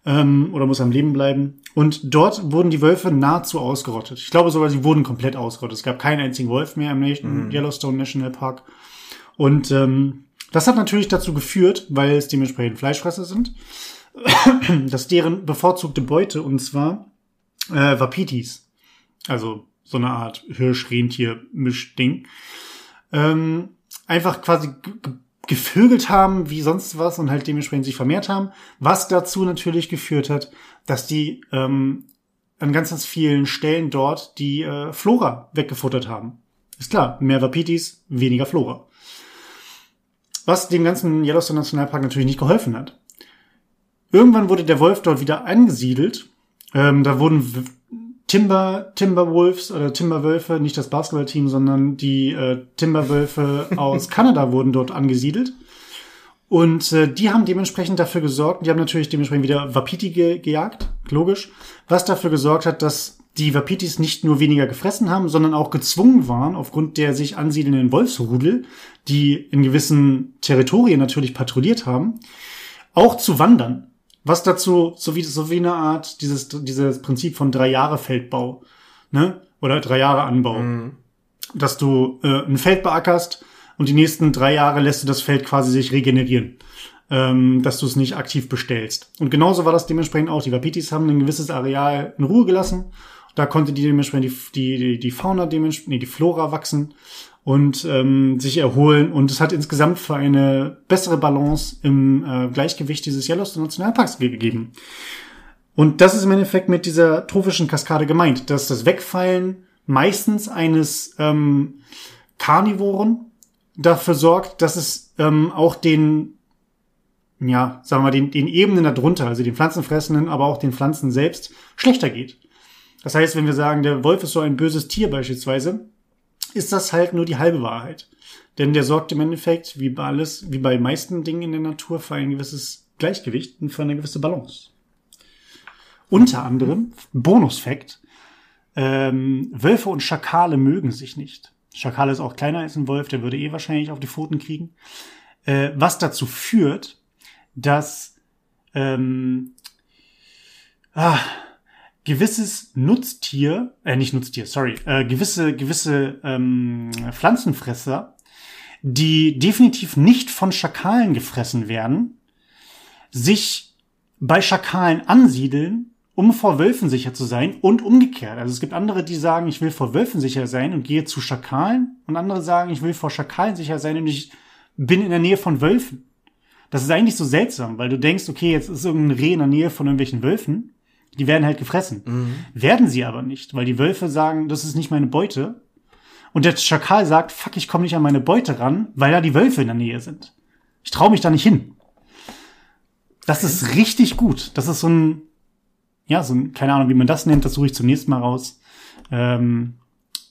ähm, oder muss am Leben bleiben. Und dort wurden die Wölfe nahezu ausgerottet. Ich glaube sogar, sie wurden komplett ausgerottet. Es gab keinen einzigen Wolf mehr im mhm. Yellowstone National Park. Und ähm, das hat natürlich dazu geführt, weil es dementsprechend Fleischfresser sind, dass deren bevorzugte Beute, und zwar äh, Wapitis, also so eine Art Hirsch-Rentier-Mischding, ähm, einfach quasi gevögelt haben wie sonst was und halt dementsprechend sich vermehrt haben, was dazu natürlich geführt hat, dass die ähm, an ganz, ganz vielen Stellen dort die äh, Flora weggefuttert haben. Ist klar, mehr Wapitis, weniger Flora. Was dem ganzen Yellowstone Nationalpark natürlich nicht geholfen hat. Irgendwann wurde der Wolf dort wieder angesiedelt. Ähm, da wurden Timber, Timberwolves oder Timberwölfe, nicht das Basketballteam, sondern die äh, Timberwölfe aus Kanada wurden dort angesiedelt. Und äh, die haben dementsprechend dafür gesorgt, die haben natürlich dementsprechend wieder Wapiti ge gejagt, logisch, was dafür gesorgt hat, dass die Wapitis nicht nur weniger gefressen haben, sondern auch gezwungen waren, aufgrund der sich ansiedelnden Wolfsrudel, die in gewissen Territorien natürlich patrouilliert haben, auch zu wandern. Was dazu, so wie, so wie eine Art, dieses, dieses Prinzip von drei Jahre Feldbau, ne? Oder drei Jahre Anbau. Mhm. Dass du äh, ein Feld beackerst und die nächsten drei Jahre lässt du das Feld quasi sich regenerieren. Ähm, dass du es nicht aktiv bestellst. Und genauso war das dementsprechend auch. Die Wapitis haben ein gewisses Areal in Ruhe gelassen. Da konnte die dementsprechend die, die, die Fauna dementsprechend, nee, die Flora wachsen und ähm, sich erholen. Und es hat insgesamt für eine bessere Balance im äh, Gleichgewicht dieses Yellowstone Nationalparks gegeben. Und das ist im Endeffekt mit dieser trophischen Kaskade gemeint, dass das Wegfallen meistens eines ähm, Karnivoren dafür sorgt, dass es ähm, auch den, ja, sagen wir mal, den, den Ebenen darunter, also den Pflanzenfressenden, aber auch den Pflanzen selbst, schlechter geht. Das heißt, wenn wir sagen, der Wolf ist so ein böses Tier beispielsweise, ist das halt nur die halbe Wahrheit. Denn der sorgt im Endeffekt, wie bei alles, wie bei meisten Dingen in der Natur, für ein gewisses Gleichgewicht und für eine gewisse Balance. Unter anderem, Bonusfakt, ähm, Wölfe und Schakale mögen sich nicht. Schakale ist auch kleiner als ein Wolf, der würde eh wahrscheinlich auf die Pfoten kriegen. Äh, was dazu führt, dass ähm, ah, gewisses Nutztier, äh, nicht Nutztier, sorry, äh, gewisse, gewisse ähm, Pflanzenfresser, die definitiv nicht von Schakalen gefressen werden, sich bei Schakalen ansiedeln, um vor Wölfen sicher zu sein und umgekehrt. Also es gibt andere, die sagen, ich will vor Wölfen sicher sein und gehe zu Schakalen und andere sagen, ich will vor Schakalen sicher sein und ich bin in der Nähe von Wölfen. Das ist eigentlich so seltsam, weil du denkst, okay, jetzt ist irgendein Reh in der Nähe von irgendwelchen Wölfen die werden halt gefressen. Mhm. Werden sie aber nicht, weil die Wölfe sagen, das ist nicht meine Beute. Und der Schakal sagt, fuck, ich komme nicht an meine Beute ran, weil da die Wölfe in der Nähe sind. Ich traue mich da nicht hin. Das ist richtig gut. Das ist so ein, ja, so ein, keine Ahnung, wie man das nennt, das suche ich zunächst mal raus. Ähm,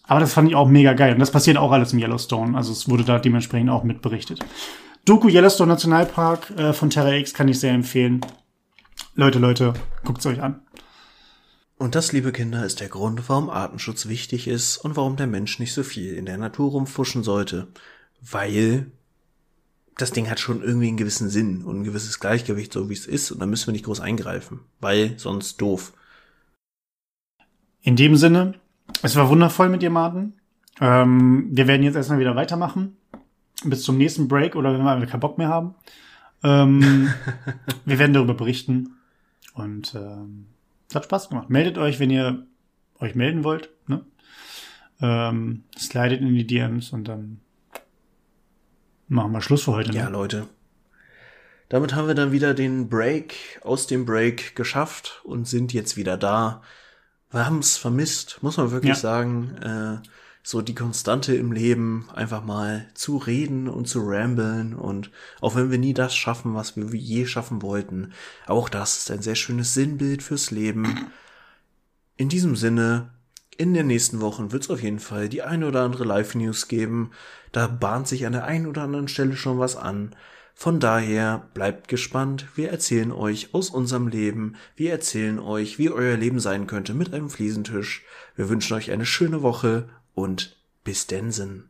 Aber das fand ich auch mega geil. Und das passiert auch alles im Yellowstone. Also es wurde da dementsprechend auch mit berichtet. Doku Yellowstone Nationalpark äh, von Terra X kann ich sehr empfehlen. Leute, Leute, guckt's euch an.
Und das, liebe Kinder, ist der Grund, warum Artenschutz wichtig ist und warum der Mensch nicht so viel in der Natur rumfuschen sollte. Weil das Ding hat schon irgendwie einen gewissen Sinn und ein gewisses Gleichgewicht, so wie es ist, und da müssen wir nicht groß eingreifen, weil sonst doof.
In dem Sinne, es war wundervoll mit dir, Martin. Ähm, wir werden jetzt erstmal wieder weitermachen. Bis zum nächsten Break oder wenn wir keinen Bock mehr haben. Ähm, wir werden darüber berichten. Und ähm, es hat Spaß gemacht. Meldet euch, wenn ihr euch melden wollt. Ne? Ähm, slidet in die DMs und dann machen wir Schluss für heute.
Ne? Ja, Leute. Damit haben wir dann wieder den Break aus dem Break geschafft und sind jetzt wieder da. Wir haben es vermisst, muss man wirklich ja. sagen. Äh, so die Konstante im Leben, einfach mal zu reden und zu ramblen und auch wenn wir nie das schaffen, was wir je schaffen wollten, auch das ist ein sehr schönes Sinnbild fürs Leben. In diesem Sinne, in den nächsten Wochen wird es auf jeden Fall die eine oder andere Live-News geben. Da bahnt sich an der einen oder anderen Stelle schon was an. Von daher bleibt gespannt. Wir erzählen euch aus unserem Leben. Wir erzählen euch, wie euer Leben sein könnte mit einem Fliesentisch. Wir wünschen euch eine schöne Woche und bis Densen.